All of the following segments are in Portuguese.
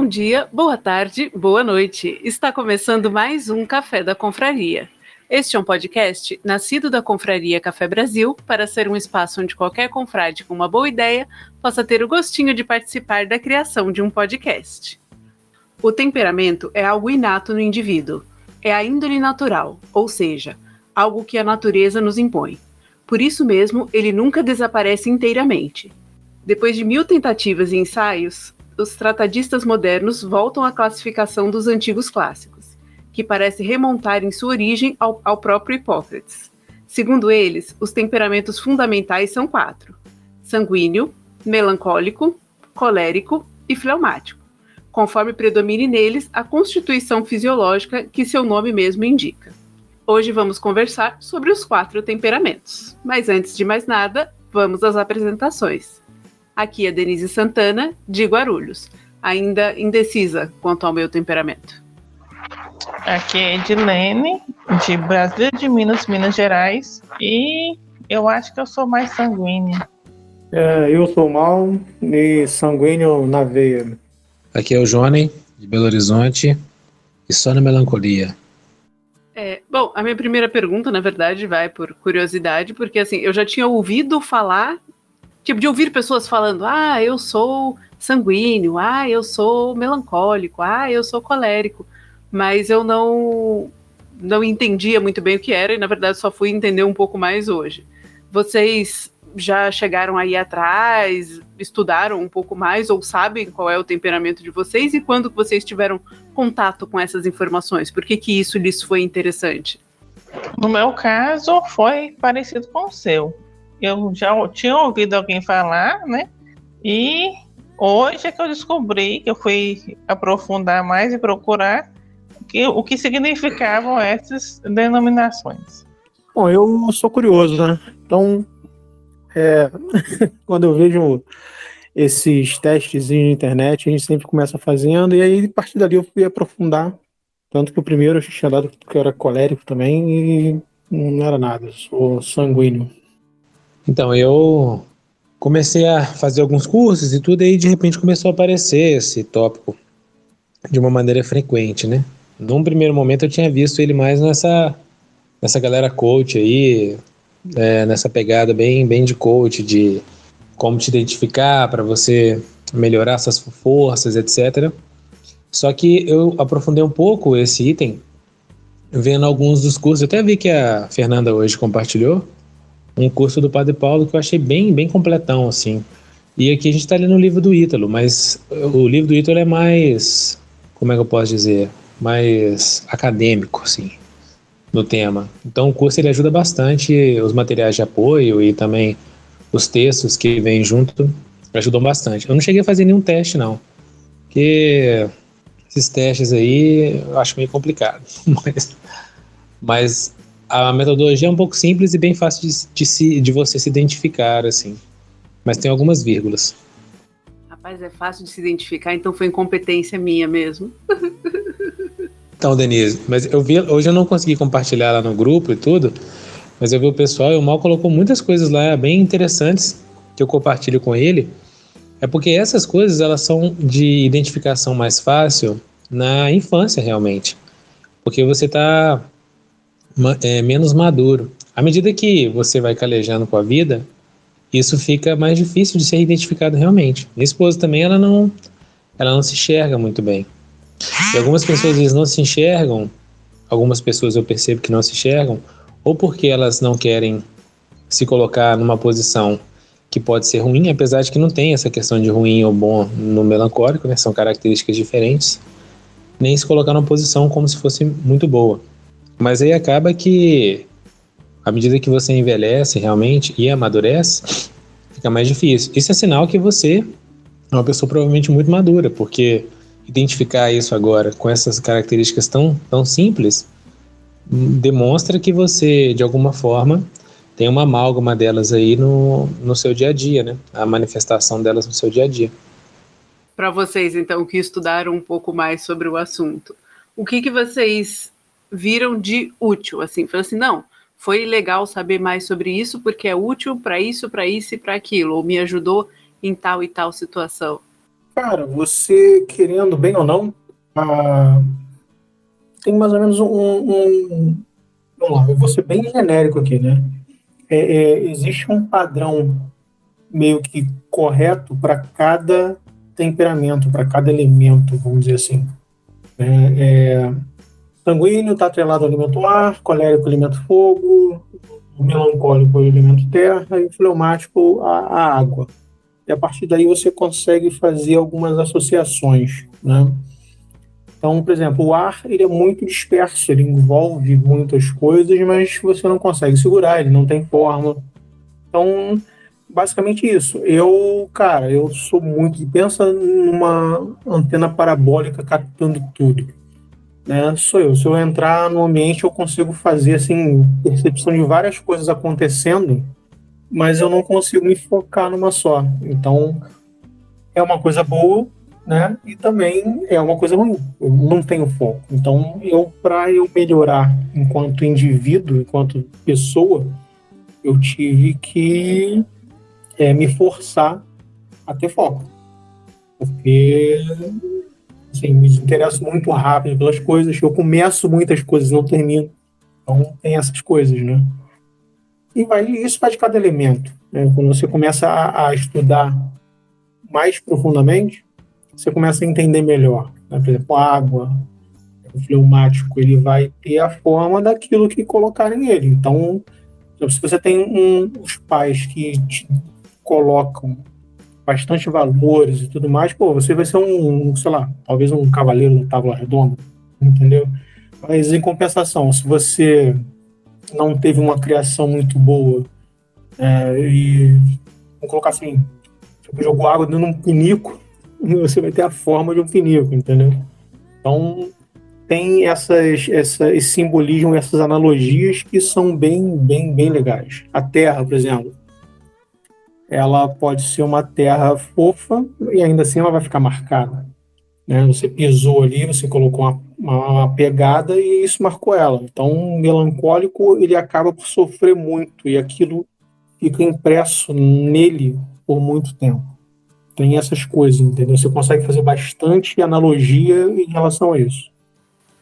Bom dia, boa tarde, boa noite. Está começando mais um Café da Confraria. Este é um podcast nascido da Confraria Café Brasil para ser um espaço onde qualquer confrade com uma boa ideia possa ter o gostinho de participar da criação de um podcast. O temperamento é algo inato no indivíduo. É a índole natural, ou seja, algo que a natureza nos impõe. Por isso mesmo, ele nunca desaparece inteiramente. Depois de mil tentativas e ensaios, os tratadistas modernos voltam à classificação dos antigos clássicos, que parece remontar em sua origem ao, ao próprio Hipócrates. Segundo eles, os temperamentos fundamentais são quatro: sanguíneo, melancólico, colérico e fleumático, conforme predomine neles a constituição fisiológica que seu nome mesmo indica. Hoje vamos conversar sobre os quatro temperamentos. Mas antes de mais nada, vamos às apresentações. Aqui é Denise Santana, de Guarulhos, ainda indecisa quanto ao meu temperamento. Aqui é Edilene, de Brasília de Minas, Minas Gerais, e eu acho que eu sou mais sanguínea. É, eu sou mal e sanguíneo na veia. Aqui é o Johnny, de Belo Horizonte, e só na melancolia. É, bom, a minha primeira pergunta, na verdade, vai por curiosidade, porque assim, eu já tinha ouvido falar Tipo, de ouvir pessoas falando, ah, eu sou sanguíneo, ah, eu sou melancólico, ah, eu sou colérico. Mas eu não, não entendia muito bem o que era e, na verdade, só fui entender um pouco mais hoje. Vocês já chegaram aí atrás, estudaram um pouco mais ou sabem qual é o temperamento de vocês e quando vocês tiveram contato com essas informações? Por que, que isso lhes foi interessante? No meu caso, foi parecido com o seu eu já tinha ouvido alguém falar, né? E hoje é que eu descobri que eu fui aprofundar mais e procurar que, o que significavam essas denominações. Bom, eu sou curioso, né? Então, é, quando eu vejo esses testes na internet, a gente sempre começa fazendo, e aí a partir dali eu fui aprofundar. Tanto que o primeiro eu tinha dado que eu era colérico também, e não era nada, sou sanguíneo. Então, eu comecei a fazer alguns cursos e tudo, e aí de repente começou a aparecer esse tópico de uma maneira frequente, né? Num primeiro momento eu tinha visto ele mais nessa, nessa galera coach aí, é, nessa pegada bem, bem de coach, de como te identificar para você melhorar suas forças, etc. Só que eu aprofundei um pouco esse item vendo alguns dos cursos, eu até vi que a Fernanda hoje compartilhou, um curso do Padre Paulo que eu achei bem, bem completão, assim. E aqui a gente está lendo o livro do Ítalo, mas o livro do Ítalo é mais, como é que eu posso dizer, mais acadêmico, assim, no tema. Então o curso ele ajuda bastante, os materiais de apoio e também os textos que vêm junto ajudam bastante. Eu não cheguei a fazer nenhum teste, não, porque esses testes aí eu acho meio complicado, mas, mas a metodologia é um pouco simples e bem fácil de, de, se, de você se identificar, assim. Mas tem algumas vírgulas. Rapaz, é fácil de se identificar, então foi incompetência minha mesmo. então, Denise, mas eu vi, hoje eu não consegui compartilhar lá no grupo e tudo, mas eu vi o pessoal e o Mal colocou muitas coisas lá bem interessantes que eu compartilho com ele. É porque essas coisas elas são de identificação mais fácil na infância realmente. Porque você está é, menos maduro. À medida que você vai calejando com a vida, isso fica mais difícil de ser identificado realmente. Minha esposa também, ela não, ela não se enxerga muito bem. E algumas pessoas não se enxergam, algumas pessoas eu percebo que não se enxergam, ou porque elas não querem se colocar numa posição que pode ser ruim, apesar de que não tem essa questão de ruim ou bom no melancólico, né? São características diferentes. Nem se colocar numa posição como se fosse muito boa. Mas aí acaba que, à medida que você envelhece realmente e amadurece, fica mais difícil. Isso é sinal que você é uma pessoa provavelmente muito madura, porque identificar isso agora com essas características tão, tão simples demonstra que você, de alguma forma, tem uma amálgama delas aí no, no seu dia a dia, né? A manifestação delas no seu dia a dia. Para vocês, então, que estudaram um pouco mais sobre o assunto, o que, que vocês viram de útil, assim, falou assim, não, foi legal saber mais sobre isso porque é útil para isso, para isso e para aquilo, ou me ajudou em tal e tal situação. Cara, você querendo bem ou não, ah, tem mais ou menos um, um, Vamos lá, eu vou ser bem genérico aqui, né? É, é, existe um padrão meio que correto para cada temperamento, para cada elemento, vamos dizer assim. É, é, sanguíneo está atrelado ao elemento ar, colérico elemento fogo, melancólico ao elemento terra e fleumático a, a água. E a partir daí você consegue fazer algumas associações, né? Então, por exemplo, o ar ele é muito disperso, ele envolve muitas coisas, mas você não consegue segurar, ele não tem forma. Então, basicamente isso. Eu, cara, eu sou muito. Pensa numa antena parabólica captando tudo. Né? Sou eu. Se eu entrar no ambiente, eu consigo fazer assim percepção de várias coisas acontecendo, mas eu não consigo me focar numa só. Então, é uma coisa boa, né? E também é uma coisa ruim. Eu não tenho foco. Então, eu para eu melhorar enquanto indivíduo, enquanto pessoa, eu tive que é, me forçar a ter foco, porque assim, me interesso muito rápido pelas coisas. Eu começo muitas coisas, não termino. Então, tem essas coisas, né? E vai, isso vai de cada elemento. Né? Quando você começa a, a estudar mais profundamente, você começa a entender melhor. Né? Por exemplo, a água, o fleumático, ele vai ter a forma daquilo que colocarem nele. Então, se você tem um, os pais que te colocam bastante valores e tudo mais, pô, você vai ser um, sei lá, talvez um cavaleiro no tábua redonda, entendeu? Mas em compensação, se você não teve uma criação muito boa é, e vamos colocar assim, jogou água dentro de um pinico, você vai ter a forma de um pinico, entendeu? Então, tem essas, essa, esse simbolismo, essas analogias que são bem, bem, bem legais. A Terra, por exemplo, ela pode ser uma terra fofa e ainda assim ela vai ficar marcada. Né? Você pisou ali, você colocou uma, uma, uma, pegada e isso marcou ela. Então, um melancólico ele acaba por sofrer muito e aquilo fica impresso nele por muito tempo tem essas coisas, entendeu? Você consegue fazer bastante analogia em relação a isso.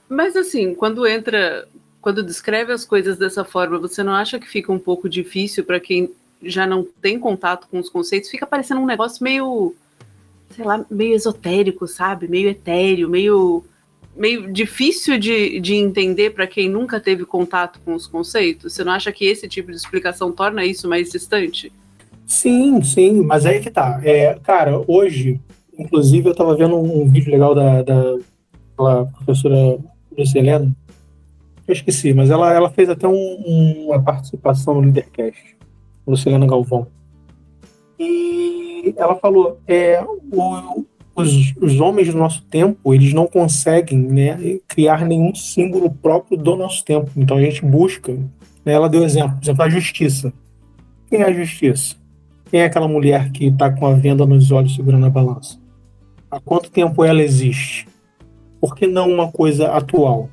Mas assim, quando entra, quando descreve as coisas dessa forma, você não acha que fica um pouco difícil para quem já não tem contato com os conceitos? Fica parecendo um negócio meio, sei lá, meio esotérico, sabe? Meio etéreo, meio meio difícil de, de entender para quem nunca teve contato com os conceitos? Você não acha que esse tipo de explicação torna isso mais distante? Sim, sim, mas aí que tá. É, cara, hoje, inclusive, eu tava vendo um, um vídeo legal da, da, da professora Lucilena. Eu esqueci, mas ela, ela fez até um, uma participação no Leadercast, Lucilena Galvão. E ela falou: é, o, os, os homens do nosso tempo, eles não conseguem né, criar nenhum símbolo próprio do nosso tempo. Então a gente busca. Né, ela deu exemplo, exemplo, a justiça. Quem é a justiça? Quem é aquela mulher que está com a venda nos olhos segurando a balança? Há quanto tempo ela existe? Por que não uma coisa atual?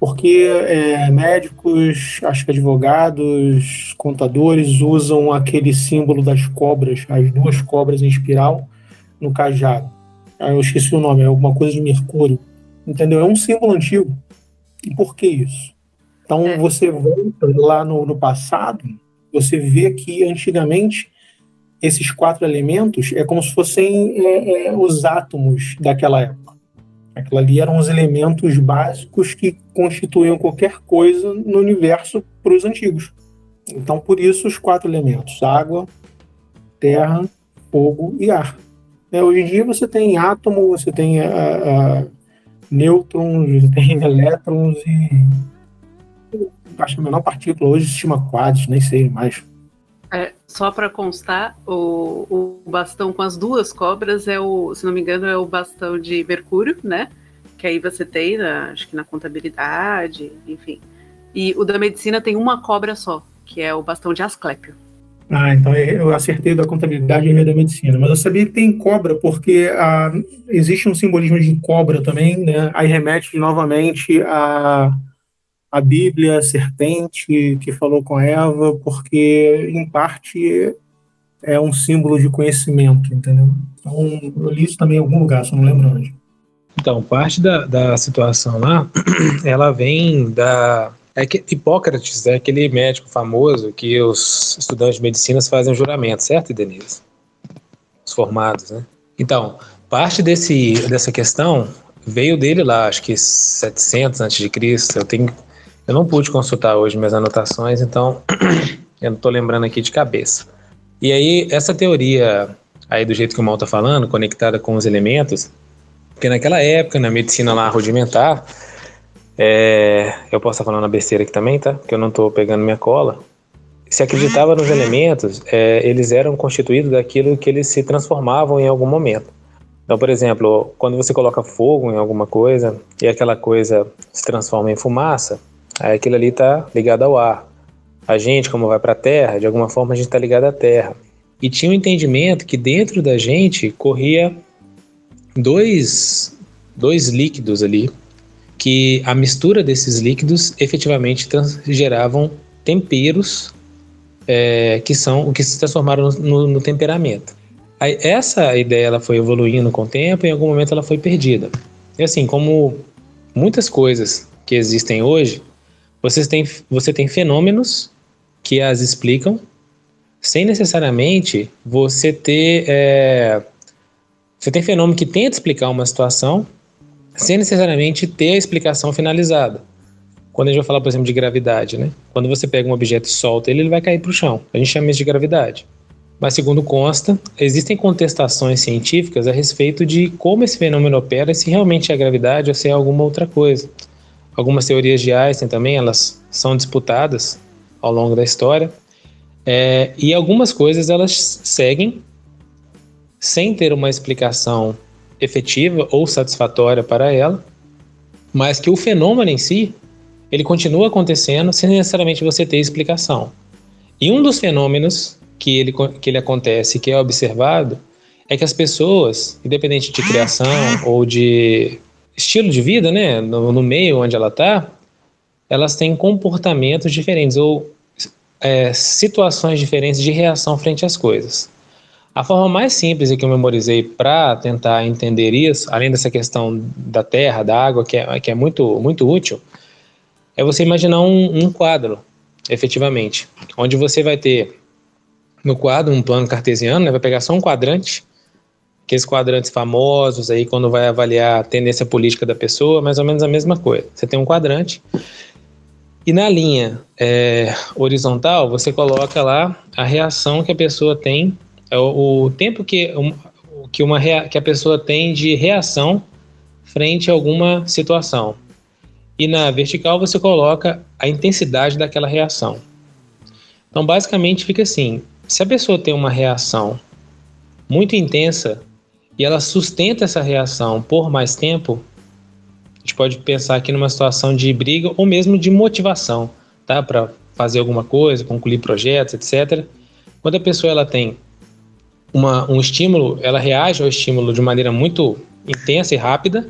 Porque é, médicos, acho que advogados, contadores usam aquele símbolo das cobras, as duas cobras em espiral, no cajado. Ah, eu esqueci o nome, é alguma coisa de Mercúrio. Entendeu? É um símbolo antigo. E por que isso? Então é. você volta lá no, no passado, você vê que antigamente esses quatro elementos é como se fossem é, é, os átomos daquela época. Aquilo ali eram os elementos básicos que constituíam qualquer coisa no universo para os antigos. Então, por isso, os quatro elementos: água, terra, fogo e ar. É, hoje em dia, você tem átomo, você tem a, a nêutrons, você tem elétrons e. Acho que a menor partícula hoje se chama quadros, nem sei mais. É, só para constar, o, o bastão com as duas cobras é o, se não me engano, é o bastão de Mercúrio, né? Que aí você tem, na, acho que na contabilidade, enfim. E o da medicina tem uma cobra só, que é o bastão de Asclépio. Ah, então eu acertei da contabilidade e da medicina. Mas eu sabia que tem cobra, porque ah, existe um simbolismo de cobra também, né? Aí remete novamente a a Bíblia, a serpente que falou com Eva, porque, em parte, é um símbolo de conhecimento, entendeu? Então, eu li isso também em algum lugar, só não lembro onde. Então, parte da, da situação lá, ela vem da. É que Hipócrates é aquele médico famoso que os estudantes de medicina fazem juramento, certo, Denise? Os formados, né? Então, parte desse, dessa questão veio dele lá, acho que 700 a.C. Eu tenho, eu não pude consultar hoje minhas anotações, então eu não estou lembrando aqui de cabeça. E aí, essa teoria aí do jeito que o Mal está falando, conectada com os elementos, porque naquela época, na medicina lá rudimentar, é, eu posso estar falando besteira aqui também, tá? Porque eu não estou pegando minha cola. Se acreditava nos elementos, é, eles eram constituídos daquilo que eles se transformavam em algum momento. Então, por exemplo, quando você coloca fogo em alguma coisa e aquela coisa se transforma em fumaça, aí aquilo ali está ligado ao ar. A gente, como vai para a Terra, de alguma forma a gente está ligado à Terra. E tinha um entendimento que dentro da gente corria dois, dois líquidos ali, que a mistura desses líquidos efetivamente geravam temperos é, que são o que se transformaram no, no temperamento. Aí, essa ideia ela foi evoluindo com o tempo e em algum momento ela foi perdida. E assim, como muitas coisas que existem hoje, você tem, você tem fenômenos que as explicam sem necessariamente você ter. É, você tem fenômeno que tenta explicar uma situação sem necessariamente ter a explicação finalizada. Quando a gente vai falar, por exemplo, de gravidade, né? Quando você pega um objeto e solta ele, ele vai cair para o chão. A gente chama isso de gravidade. Mas, segundo consta, existem contestações científicas a respeito de como esse fenômeno opera, se realmente é gravidade ou se é alguma outra coisa. Algumas teorias de Einstein também, elas são disputadas ao longo da história. É, e algumas coisas elas seguem sem ter uma explicação efetiva ou satisfatória para ela, mas que o fenômeno em si, ele continua acontecendo sem necessariamente você ter explicação. E um dos fenômenos que ele, que ele acontece, que é observado, é que as pessoas, independente de criação ou de estilo de vida, né, no, no meio onde ela está, elas têm comportamentos diferentes ou é, situações diferentes de reação frente às coisas. A forma mais simples que eu memorizei para tentar entender isso, além dessa questão da terra, da água, que é, que é muito, muito útil, é você imaginar um, um quadro, efetivamente, onde você vai ter no quadro, um plano cartesiano, né, vai pegar só um quadrante, aqueles quadrantes famosos aí quando vai avaliar a tendência política da pessoa, mais ou menos a mesma coisa. Você tem um quadrante e na linha é, horizontal você coloca lá a reação que a pessoa tem, é o, o tempo que, um, que, uma que a pessoa tem de reação frente a alguma situação. E na vertical você coloca a intensidade daquela reação. Então, basicamente, fica assim: se a pessoa tem uma reação muito intensa e ela sustenta essa reação por mais tempo, a gente pode pensar aqui numa situação de briga ou mesmo de motivação, tá? Para fazer alguma coisa, concluir projetos, etc. Quando a pessoa ela tem uma, um estímulo, ela reage ao estímulo de maneira muito intensa e rápida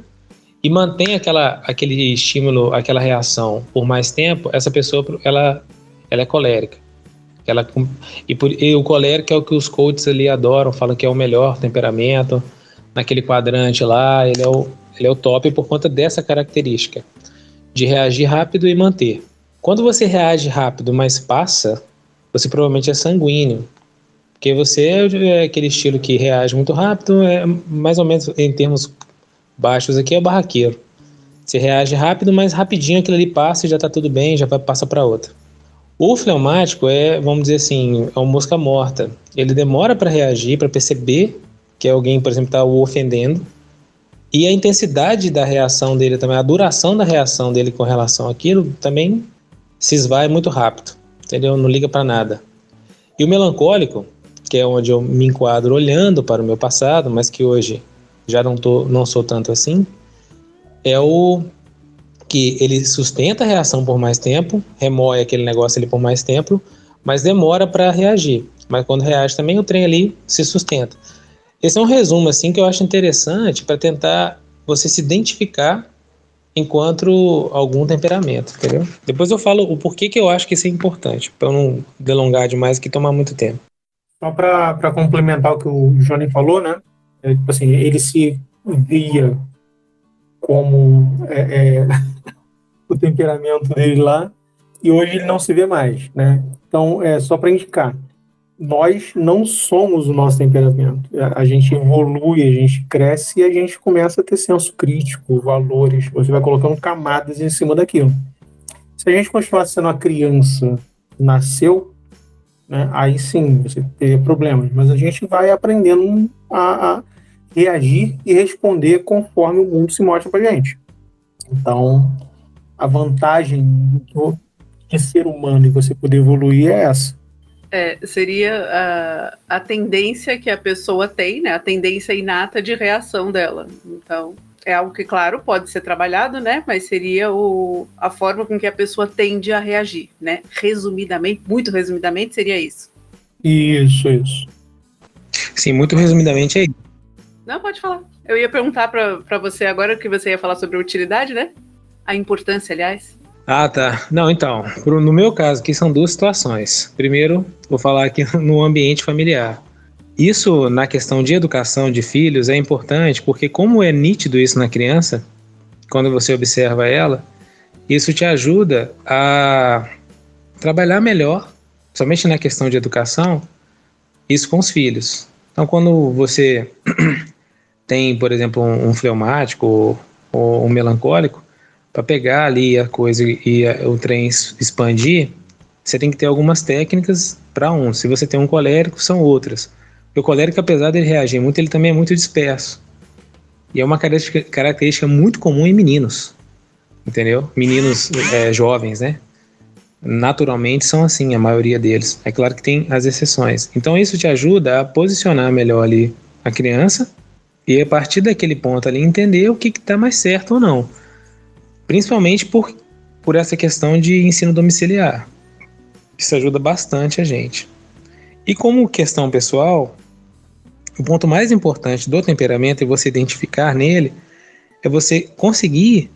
e mantém aquela, aquele estímulo, aquela reação por mais tempo, essa pessoa ela, ela é colérica. Ela, e, por, e o colérico é o que os coaches ali adoram, falam que é o melhor temperamento. Naquele quadrante lá, ele é o, ele é o top por conta dessa característica de reagir rápido e manter. Quando você reage rápido, mas passa, você provavelmente é sanguíneo. Porque você é aquele estilo que reage muito rápido, é mais ou menos em termos baixos aqui, é o barraqueiro. Você reage rápido, mas rapidinho aquilo ali passa e já está tudo bem, já passa para outra. O fleumático é, vamos dizer assim, é uma mosca morta. Ele demora para reagir, para perceber que alguém, por exemplo, está o ofendendo. E a intensidade da reação dele também, a duração da reação dele com relação àquilo também se esvai muito rápido, entendeu? Não liga para nada. E o melancólico, que é onde eu me enquadro olhando para o meu passado, mas que hoje já não, tô, não sou tanto assim, é o que ele sustenta a reação por mais tempo, remoe aquele negócio ali por mais tempo, mas demora para reagir. Mas quando reage também, o trem ali se sustenta. Esse é um resumo assim que eu acho interessante para tentar você se identificar enquanto algum temperamento, entendeu? Depois eu falo o porquê que eu acho que isso é importante, para não delongar demais e tomar muito tempo. Só para complementar o que o Johnny falou, né? É, tipo assim, ele se via como é, é, o temperamento dele lá e hoje ele não se vê mais, né? Então, é só para indicar, nós não somos o nosso temperamento. A gente evolui, a gente cresce e a gente começa a ter senso crítico, valores. Você vai colocando camadas em cima daquilo. Se a gente continuar sendo a criança nasceu, né, aí sim você teria problemas. Mas a gente vai aprendendo a, a reagir e responder conforme o mundo se mostra para gente. Então, a vantagem do, de ser humano e você poder evoluir é essa. É, seria a, a tendência que a pessoa tem, né? A tendência inata de reação dela. Então, é algo que, claro, pode ser trabalhado, né? Mas seria o, a forma com que a pessoa tende a reagir, né? Resumidamente, muito resumidamente, seria isso. Isso, isso. Sim, muito resumidamente é isso. Não, pode falar. Eu ia perguntar para você agora que você ia falar sobre a utilidade, né? A importância, aliás. Ah, tá. Não, então, no meu caso aqui são duas situações. Primeiro, vou falar aqui no ambiente familiar. Isso, na questão de educação de filhos, é importante porque, como é nítido isso na criança, quando você observa ela, isso te ajuda a trabalhar melhor, somente na questão de educação, isso com os filhos. Então, quando você tem, por exemplo, um, fleumático ou, ou um melancólico, para pegar ali a coisa e a, o trem expandir, você tem que ter algumas técnicas para um. Se você tem um colérico, são outras. O colérico, apesar dele reagir muito, ele também é muito disperso. E é uma característica, característica muito comum em meninos. Entendeu? Meninos é, jovens, né? Naturalmente são assim, a maioria deles. É claro que tem as exceções. Então isso te ajuda a posicionar melhor ali a criança e a partir daquele ponto ali entender o que está mais certo ou não. Principalmente por, por essa questão de ensino domiciliar. Isso ajuda bastante a gente. E como questão pessoal, o ponto mais importante do temperamento e você identificar nele é você conseguir.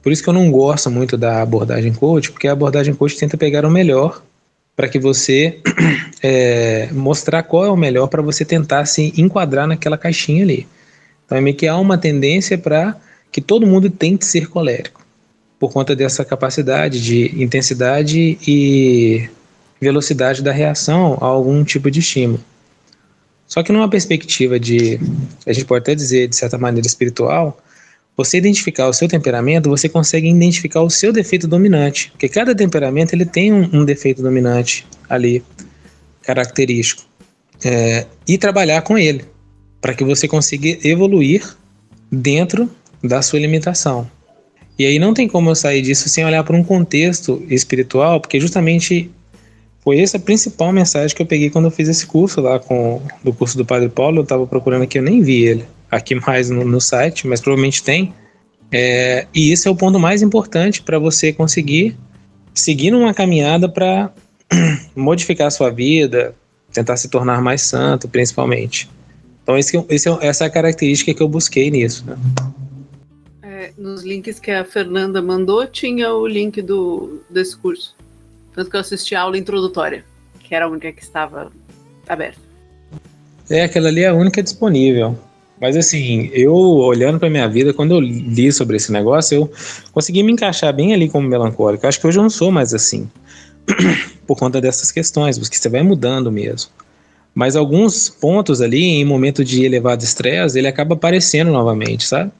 Por isso que eu não gosto muito da abordagem coach, porque a abordagem coach tenta pegar o melhor para que você é, mostrar qual é o melhor para você tentar se enquadrar naquela caixinha ali. Então é meio que há uma tendência para que todo mundo tente ser colérico, por conta dessa capacidade de intensidade e velocidade da reação a algum tipo de estímulo. Só que numa perspectiva de, a gente pode até dizer, de certa maneira espiritual, você identificar o seu temperamento, você consegue identificar o seu defeito dominante, porque cada temperamento ele tem um, um defeito dominante ali, característico, é, e trabalhar com ele, para que você consiga evoluir dentro da sua limitação. E aí não tem como eu sair disso sem olhar para um contexto espiritual, porque justamente foi essa a principal mensagem que eu peguei quando eu fiz esse curso lá com do curso do Padre Paulo. Eu estava procurando aqui, eu nem vi ele aqui mais no, no site, mas provavelmente tem. É, e isso é o ponto mais importante para você conseguir seguir numa caminhada para modificar a sua vida, tentar se tornar mais santo, principalmente. Então, esse, esse, é essa é a característica que eu busquei nisso. Né? É, nos links que a Fernanda mandou, tinha o link do, desse curso. Tanto que eu assisti a aula introdutória, que era a única que estava aberta. É, aquela ali é a única disponível. Mas assim, eu olhando para minha vida, quando eu li sobre esse negócio, eu consegui me encaixar bem ali como melancólico. acho que hoje eu não sou mais assim. por conta dessas questões, porque você vai mudando mesmo. Mas alguns pontos ali, em momento de elevado estresse, ele acaba aparecendo novamente, sabe?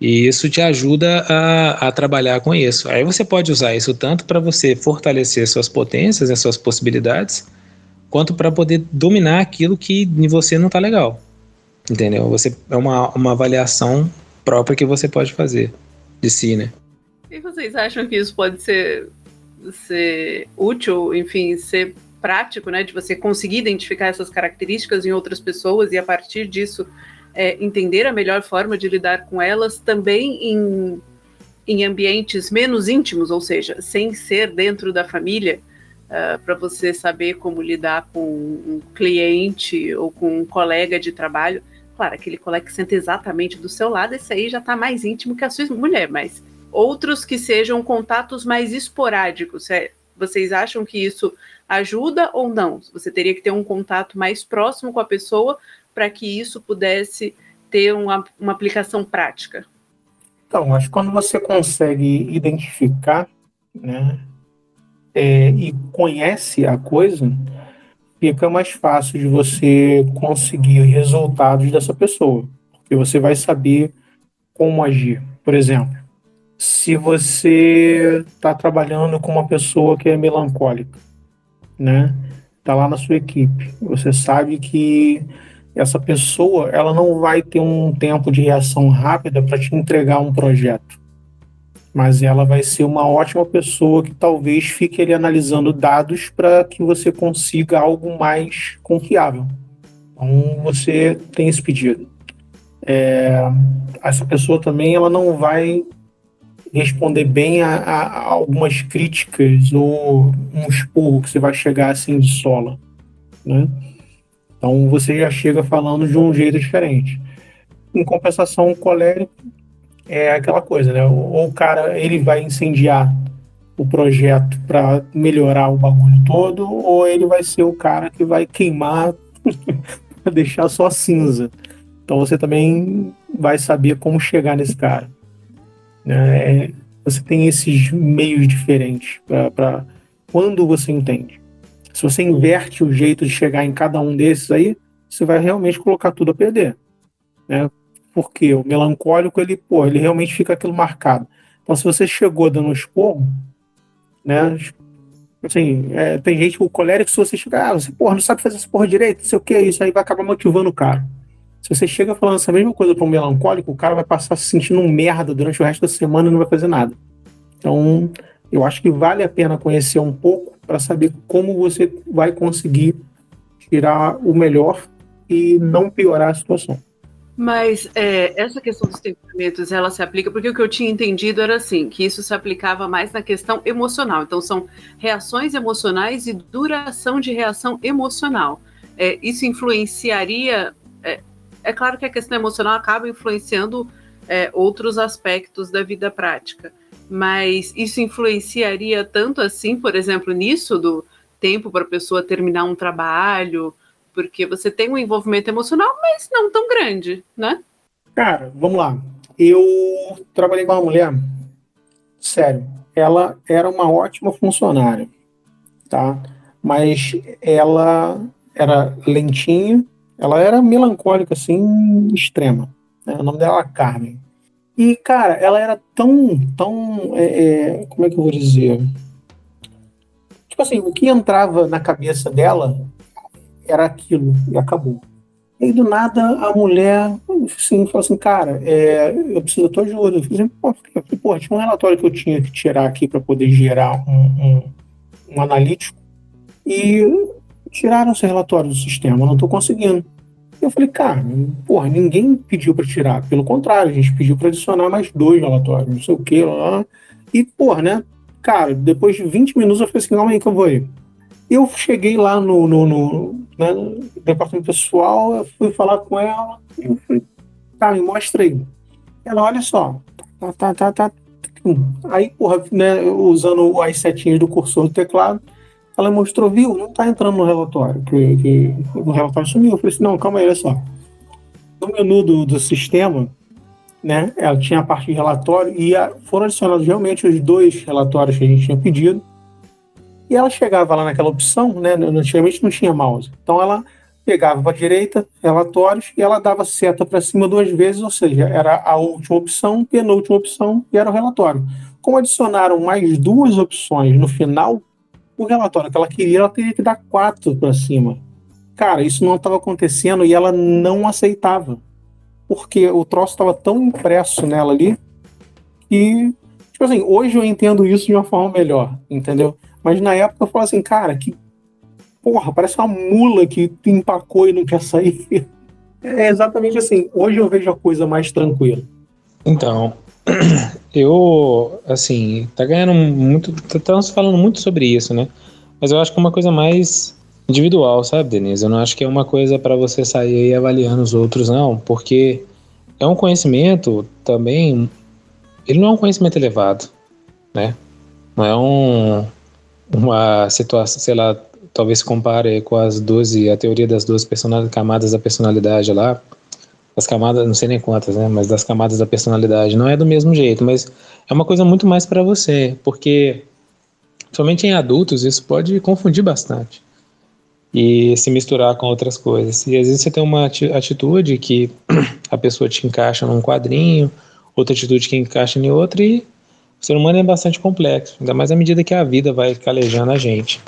E isso te ajuda a, a trabalhar com isso. Aí você pode usar isso tanto para você fortalecer suas potências, as suas possibilidades, quanto para poder dominar aquilo que em você não está legal. Entendeu? Você é uma, uma avaliação própria que você pode fazer de si, né? E vocês acham que isso pode ser, ser útil, enfim, ser prático, né? De você conseguir identificar essas características em outras pessoas e a partir disso é, entender a melhor forma de lidar com elas também em, em ambientes menos íntimos, ou seja, sem ser dentro da família, uh, para você saber como lidar com um cliente ou com um colega de trabalho. Claro, aquele colega que senta exatamente do seu lado, esse aí já está mais íntimo que a sua mulher, mas outros que sejam contatos mais esporádicos. É, vocês acham que isso ajuda ou não? Você teria que ter um contato mais próximo com a pessoa para que isso pudesse ter uma, uma aplicação prática? Então, acho que quando você consegue identificar né, é, e conhece a coisa, fica mais fácil de você conseguir resultados dessa pessoa. Porque você vai saber como agir. Por exemplo, se você está trabalhando com uma pessoa que é melancólica, né? Está lá na sua equipe. Você sabe que essa pessoa ela não vai ter um tempo de reação rápida para te entregar um projeto, mas ela vai ser uma ótima pessoa que talvez fique ali analisando dados para que você consiga algo mais confiável. Então você tem esse pedido. É, essa pessoa também ela não vai responder bem a, a, algumas críticas ou um esporro que você vai chegar assim de sola, né? Então você já chega falando de um jeito diferente. Em compensação, o colérico é aquela coisa, né? Ou o cara ele vai incendiar o projeto para melhorar o bagulho todo, ou ele vai ser o cara que vai queimar para deixar só cinza. Então você também vai saber como chegar nesse cara. Né? Você tem esses meios diferentes para quando você entende. Se você inverte o jeito de chegar em cada um desses aí, você vai realmente colocar tudo a perder. Né? Porque o melancólico, ele, pô, ele realmente fica aquilo marcado. Então, se você chegou dando um esporro, né? Assim, é, tem gente, o colérico, se você chegar, ah, você, porra, não sabe fazer essa porra direito, não sei o que, isso aí vai acabar motivando o cara. Se você chega falando essa mesma coisa para um melancólico, o cara vai passar se sentindo um merda durante o resto da semana e não vai fazer nada. Então, eu acho que vale a pena conhecer um pouco para saber como você vai conseguir tirar o melhor e não piorar a situação. Mas é, essa questão dos temperamentos, ela se aplica, porque o que eu tinha entendido era assim, que isso se aplicava mais na questão emocional. Então, são reações emocionais e duração de reação emocional. É, isso influenciaria é, é claro que a questão emocional acaba influenciando é, outros aspectos da vida prática, mas isso influenciaria tanto assim, por exemplo, nisso do tempo para a pessoa terminar um trabalho, porque você tem um envolvimento emocional, mas não tão grande, né? Cara, vamos lá. Eu trabalhei com uma mulher, sério, ela era uma ótima funcionária, tá? Mas ela era lentinha, ela era melancólica, assim, extrema. Né? O nome dela era Carmen. E, cara, ela era tão, tão. É, é, como é que eu vou dizer? Tipo assim, o que entrava na cabeça dela era aquilo, e acabou. E do nada a mulher assim, falou assim, cara, é, eu preciso da tua ajuda. Eu falei, assim, pô, pô, tinha um relatório que eu tinha que tirar aqui para poder gerar um, um, um analítico. E tiraram esse relatório do sistema, eu não estou conseguindo. Eu falei, cara, porra, ninguém pediu para tirar. Pelo contrário, a gente pediu para adicionar mais dois relatórios, não sei o que, lá. E, porra, né? Cara, depois de 20 minutos eu falei assim, calma aí que eu vou ir. Eu cheguei lá no, no, no, né, no departamento pessoal, eu fui falar com ela, eu falei, tá, me mostra aí. Ela, olha só, tá, tá, tá, tá. Aí, porra, né, usando as setinhas do cursor do teclado, ela mostrou, viu, não está entrando no relatório, que, que o relatório sumiu. Eu falei assim, não, calma aí, olha só. No menu do, do sistema, né, ela tinha a parte de relatório e a, foram adicionados realmente os dois relatórios que a gente tinha pedido. E ela chegava lá naquela opção, né, antigamente não tinha mouse. Então ela pegava para a direita, relatórios, e ela dava seta para cima duas vezes, ou seja, era a última opção, penúltima opção, e era o relatório. Como adicionaram mais duas opções no final, o relatório que ela queria, ela teria que dar quatro para cima. Cara, isso não estava acontecendo e ela não aceitava. Porque o troço estava tão impresso nela ali que, tipo assim, hoje eu entendo isso de uma forma melhor, entendeu? Mas na época eu falava assim, cara, que porra, parece uma mula que empacou e não quer sair. É exatamente assim. Hoje eu vejo a coisa mais tranquila. Então, eu, assim, tá ganhando muito. Estamos falando muito sobre isso, né? Mas eu acho que é uma coisa mais individual, sabe, Denise? Eu não acho que é uma coisa para você sair aí avaliando os outros, não, porque é um conhecimento também. Ele não é um conhecimento elevado, né? Não é um, uma situação, sei lá, talvez compare com as 12, a teoria das 12 camadas da personalidade lá, as camadas, não sei nem quantas, né, mas das camadas da personalidade, não é do mesmo jeito, mas é uma coisa muito mais para você, porque somente em adultos isso pode confundir bastante e se misturar com outras coisas. E às vezes você tem uma atitude que a pessoa te encaixa num quadrinho, outra atitude que encaixa em outra e o ser humano é bastante complexo, ainda mais à medida que a vida vai calejando a gente.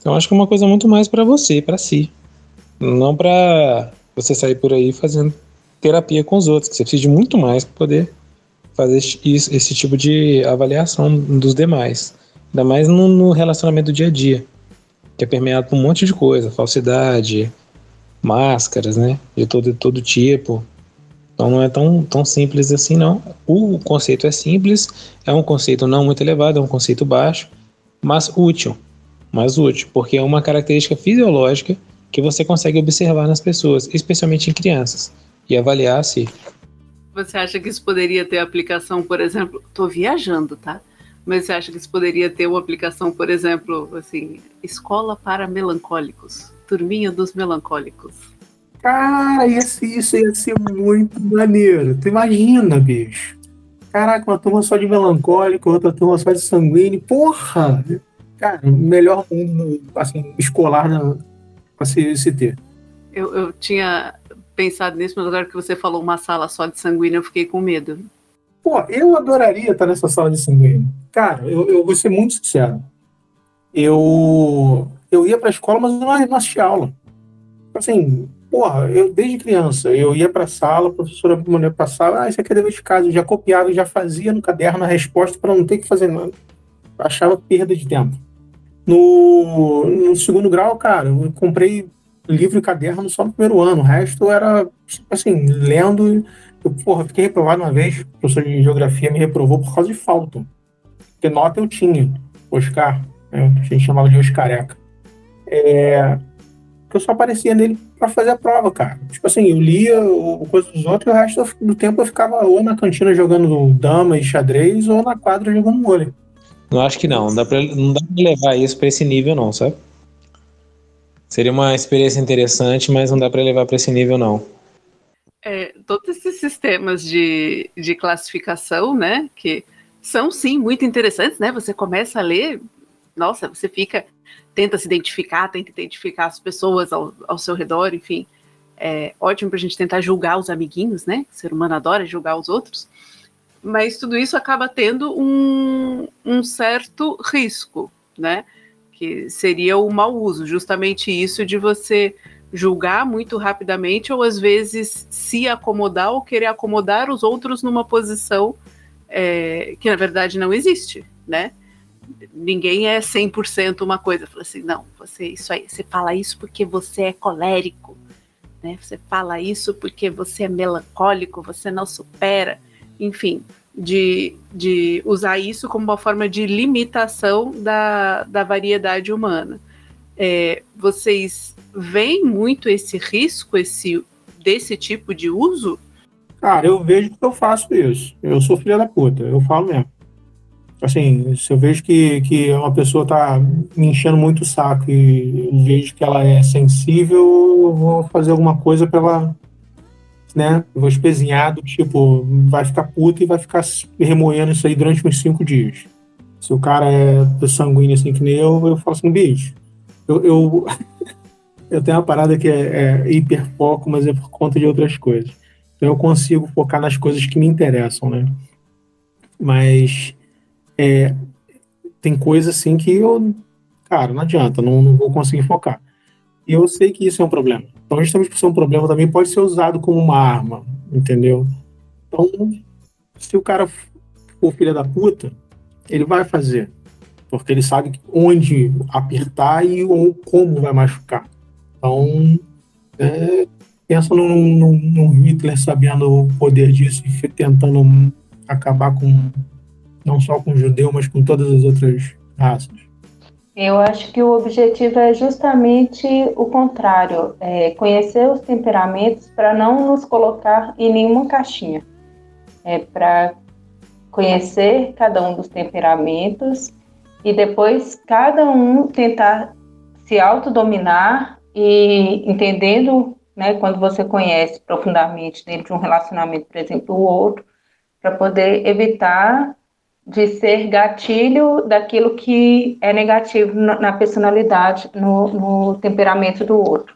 Então acho que é uma coisa muito mais para você, para si, não para você sair por aí fazendo terapia com os outros, que você precisa de muito mais para poder fazer isso, esse tipo de avaliação dos demais, ainda mais no, no relacionamento do dia a dia que é permeado por um monte de coisa, falsidade, máscaras, né, de todo, todo tipo. Então não é tão, tão simples assim, não. O conceito é simples, é um conceito não muito elevado, é um conceito baixo, mas útil. Mas útil, porque é uma característica fisiológica que você consegue observar nas pessoas, especialmente em crianças, e avaliar se. Você acha que isso poderia ter aplicação, por exemplo? Estou viajando, tá? Mas você acha que isso poderia ter uma aplicação, por exemplo, assim, escola para melancólicos, turminha dos melancólicos? Cara, esse, isso ia ser muito maneiro. Tu imagina, bicho. Caraca, uma turma só de melancólico, outra turma só de sanguíneo. Porra! Cara, melhor mundo assim, escolar para se, se ter. Eu, eu tinha pensado nisso, mas agora que você falou uma sala só de sanguíneo, eu fiquei com medo. Pô, eu adoraria estar nessa sala de sanguíneo. Cara, eu, eu vou ser muito sincero. Eu, eu ia para a escola, mas eu não, não assistia aula. Assim, porra, eu desde criança, eu ia para a sala, a professora me mandava a sala, ah, isso aqui é dever de casa, eu já copiava, já fazia no caderno a resposta para não ter que fazer nada. Eu achava perda de tempo. No, no segundo grau, cara, eu comprei livro e caderno só no primeiro ano. O resto era, assim, lendo eu, porra, fiquei reprovado uma vez, o professor de geografia me reprovou por causa de falta. Porque nota eu tinha, Oscar, né? a gente chamava de Oscareca. É, que eu só aparecia nele para fazer a prova, cara. Tipo assim, eu lia o coisa dos outros e o resto do tempo eu ficava ou na cantina jogando dama e xadrez ou na quadra jogando vôlei. Não acho que não. Não dá pra, não dá pra levar isso para esse nível, não, sabe? Seria uma experiência interessante, mas não dá para levar para esse nível, não. É, todos esses sistemas de, de classificação, né, que são sim muito interessantes, né? Você começa a ler, nossa, você fica, tenta se identificar, tenta identificar as pessoas ao, ao seu redor, enfim. É ótimo para a gente tentar julgar os amiguinhos, né? O ser humano adora julgar os outros. Mas tudo isso acaba tendo um, um certo risco, né? Que seria o mau uso, justamente isso de você julgar muito rapidamente ou às vezes se acomodar ou querer acomodar os outros numa posição é, que na verdade não existe, né? Ninguém é 100% uma coisa. Fala assim, não, você isso aí, você fala isso porque você é colérico, né? Você fala isso porque você é melancólico, você não supera, enfim, de, de usar isso como uma forma de limitação da, da variedade humana. É, vocês veem muito esse risco esse, desse tipo de uso? Cara, eu vejo que eu faço isso. Eu sou filha da puta, eu falo mesmo. Assim, se eu vejo que, que uma pessoa tá me enchendo muito o saco e vejo que ela é sensível, eu vou fazer alguma coisa para ela, né? Eu vou espezinhar do tipo, vai ficar puta e vai ficar remoendo isso aí durante uns cinco dias. Se o cara é sanguíneo assim que nem eu, eu falo assim, bicho, eu, eu, eu tenho uma parada que é, é hiperfoco, mas é por conta de outras coisas. Então eu consigo focar nas coisas que me interessam, né? Mas é, tem coisas assim que eu, cara, não adianta, não, não vou conseguir focar. E eu sei que isso é um problema. Então, justamente por ser um problema, também pode ser usado como uma arma, entendeu? Então, se o cara for filha da puta, ele vai fazer porque ele sabe onde apertar e ou como vai machucar. Então, é, pensa num, num, num, Hitler sabendo o poder disso e tentando acabar com não só com o judeu, mas com todas as outras raças. Eu acho que o objetivo é justamente o contrário, é conhecer os temperamentos para não nos colocar em nenhuma caixinha. É para conhecer cada um dos temperamentos e depois cada um tentar se autodominar e entendendo, né, quando você conhece profundamente dentro de um relacionamento, por exemplo, o outro, para poder evitar de ser gatilho daquilo que é negativo na personalidade, no, no, temperamento do outro.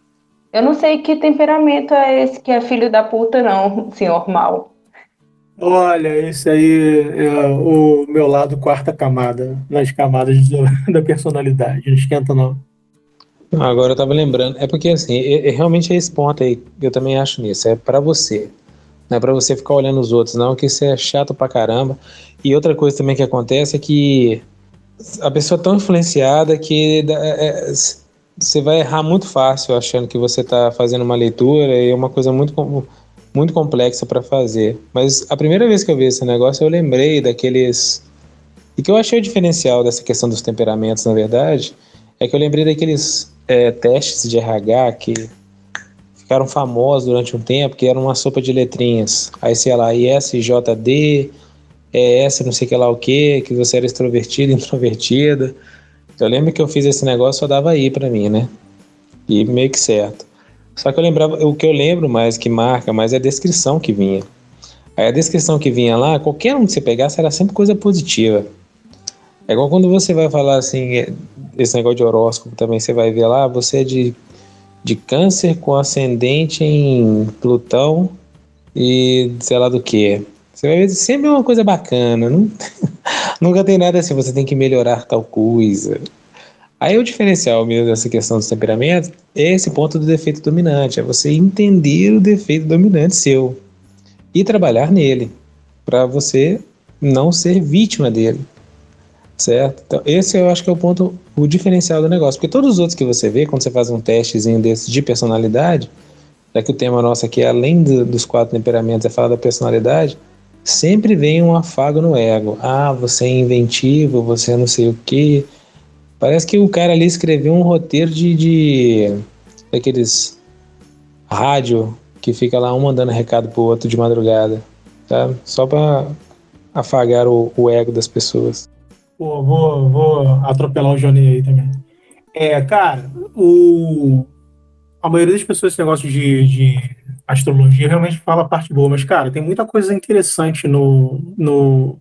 Eu não sei que temperamento é esse que é filho da puta, não, senhor mal. Olha, esse aí é o meu lado quarta camada, nas camadas do, da personalidade. Não esquenta, não. Agora eu tava lembrando, é porque assim, é, é, realmente é esse ponto aí, eu também acho nisso, é para você. Não é pra você ficar olhando os outros, não, que isso é chato pra caramba. E outra coisa também que acontece é que a pessoa é tão influenciada que é, é, você vai errar muito fácil achando que você está fazendo uma leitura e é uma coisa muito, muito complexa para fazer. Mas a primeira vez que eu vi esse negócio, eu lembrei daqueles. E que eu achei o diferencial dessa questão dos temperamentos, na verdade, é que eu lembrei daqueles é, testes de RH que ficaram famosos durante um tempo, que era uma sopa de letrinhas. Aí, sei lá, ISJD, ES, não sei que lá o que, que você era extrovertido, introvertida. Eu lembro que eu fiz esse negócio, só dava I para mim, né? E meio que certo. Só que eu lembrava, o que eu lembro mais, que marca mais, é a descrição que vinha. Aí a descrição que vinha lá, qualquer um que você pegasse era sempre coisa positiva. É igual quando você vai falar assim, esse negócio de horóscopo também, você vai ver lá, você é de de câncer com ascendente em Plutão e sei lá do que. Você vai ver sempre uma coisa bacana. Não, nunca tem nada assim, você tem que melhorar tal coisa. Aí o diferencial mesmo dessa questão dos temperamentos é esse ponto do defeito dominante, é você entender o defeito dominante seu e trabalhar nele, para você não ser vítima dele certo? Então, esse eu acho que é o ponto, o diferencial do negócio, porque todos os outros que você vê, quando você faz um testezinho desse de personalidade, já que o tema nosso aqui, além do, dos quatro temperamentos, é falar da personalidade, sempre vem um afago no ego. Ah, você é inventivo, você é não sei o quê. Parece que o cara ali escreveu um roteiro de, de daqueles rádio que fica lá um mandando recado pro outro de madrugada, tá? Só para afagar o, o ego das pessoas. Pô, vou, vou atropelar o Johnny aí também. É, cara, o, a maioria das pessoas, esse negócio de, de astrologia realmente fala a parte boa, mas, cara, tem muita coisa interessante no. no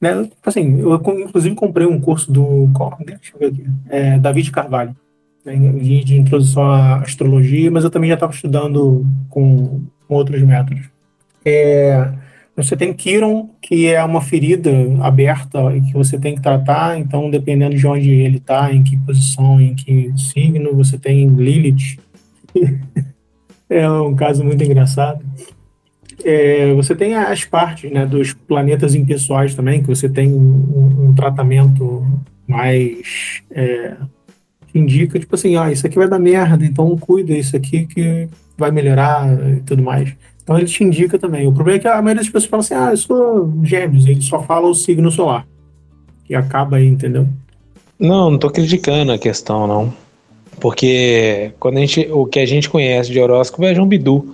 né? Assim, eu inclusive comprei um curso do. Deixa eu ver aqui. É, David Carvalho, né, de introdução à astrologia, mas eu também já estava estudando com, com outros métodos. É, você tem Kiron, que é uma ferida aberta e que você tem que tratar, então dependendo de onde ele está, em que posição, em que signo, você tem Lilith. é um caso muito engraçado. É, você tem as partes né, dos planetas impessoais também, que você tem um, um tratamento mais. É, que indica, tipo assim, ah, isso aqui vai dar merda, então cuida isso aqui que vai melhorar e tudo mais. Então ele te indica também. O problema é que a maioria das pessoas fala assim: ah, eu sou gêmeos, ele só fala o signo solar. E acaba aí, entendeu? Não, não tô criticando a questão, não. Porque quando a gente, o que a gente conhece de horóscopo é João Bidu.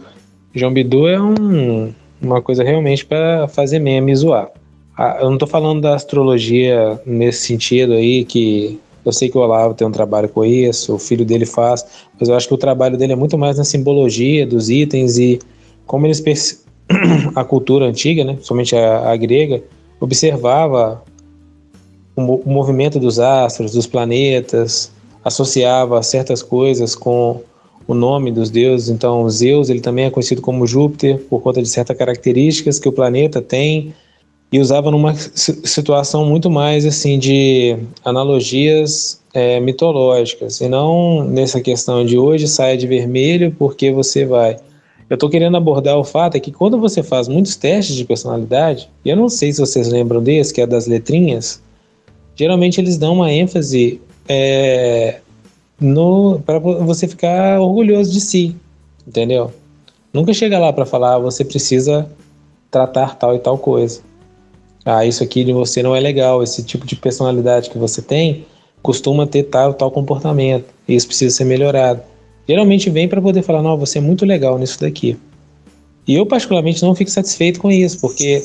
João Bidu é um, uma coisa realmente para fazer meme e zoar. Eu não tô falando da astrologia nesse sentido aí, que eu sei que o Olavo tem um trabalho com isso, o filho dele faz, mas eu acho que o trabalho dele é muito mais na simbologia dos itens e como eles a cultura antiga, né, somente a, a grega, observava o, o, movimento dos astros, dos planetas, associava certas coisas com o nome dos deuses. Então, Zeus ele também é conhecido como Júpiter por conta de certas características que o planeta tem e usava numa situação muito mais assim de analogias é, mitológicas e não nessa questão de hoje saia de vermelho porque você vai eu estou querendo abordar o fato é que quando você faz muitos testes de personalidade, e eu não sei se vocês lembram desse, que é das letrinhas, geralmente eles dão uma ênfase é, para você ficar orgulhoso de si, entendeu? Nunca chega lá para falar, ah, você precisa tratar tal e tal coisa. Ah, isso aqui de você não é legal, esse tipo de personalidade que você tem costuma ter tal tal comportamento, e isso precisa ser melhorado geralmente vem para poder falar, não, você é muito legal nisso daqui. E eu particularmente não fico satisfeito com isso, porque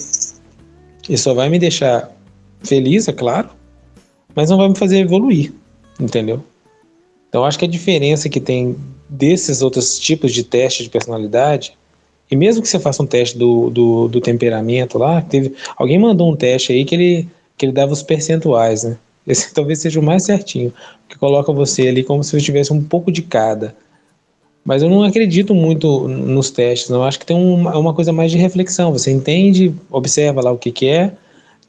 isso só vai me deixar feliz, é claro, mas não vai me fazer evoluir, entendeu? Então, acho que a diferença que tem desses outros tipos de teste de personalidade, e mesmo que você faça um teste do, do, do temperamento lá, teve, alguém mandou um teste aí que ele, que ele dava os percentuais, né? Esse talvez seja o mais certinho, que coloca você ali como se você tivesse um pouco de cada. Mas eu não acredito muito nos testes, não. Eu acho que tem uma, uma coisa mais de reflexão. Você entende, observa lá o que, que é,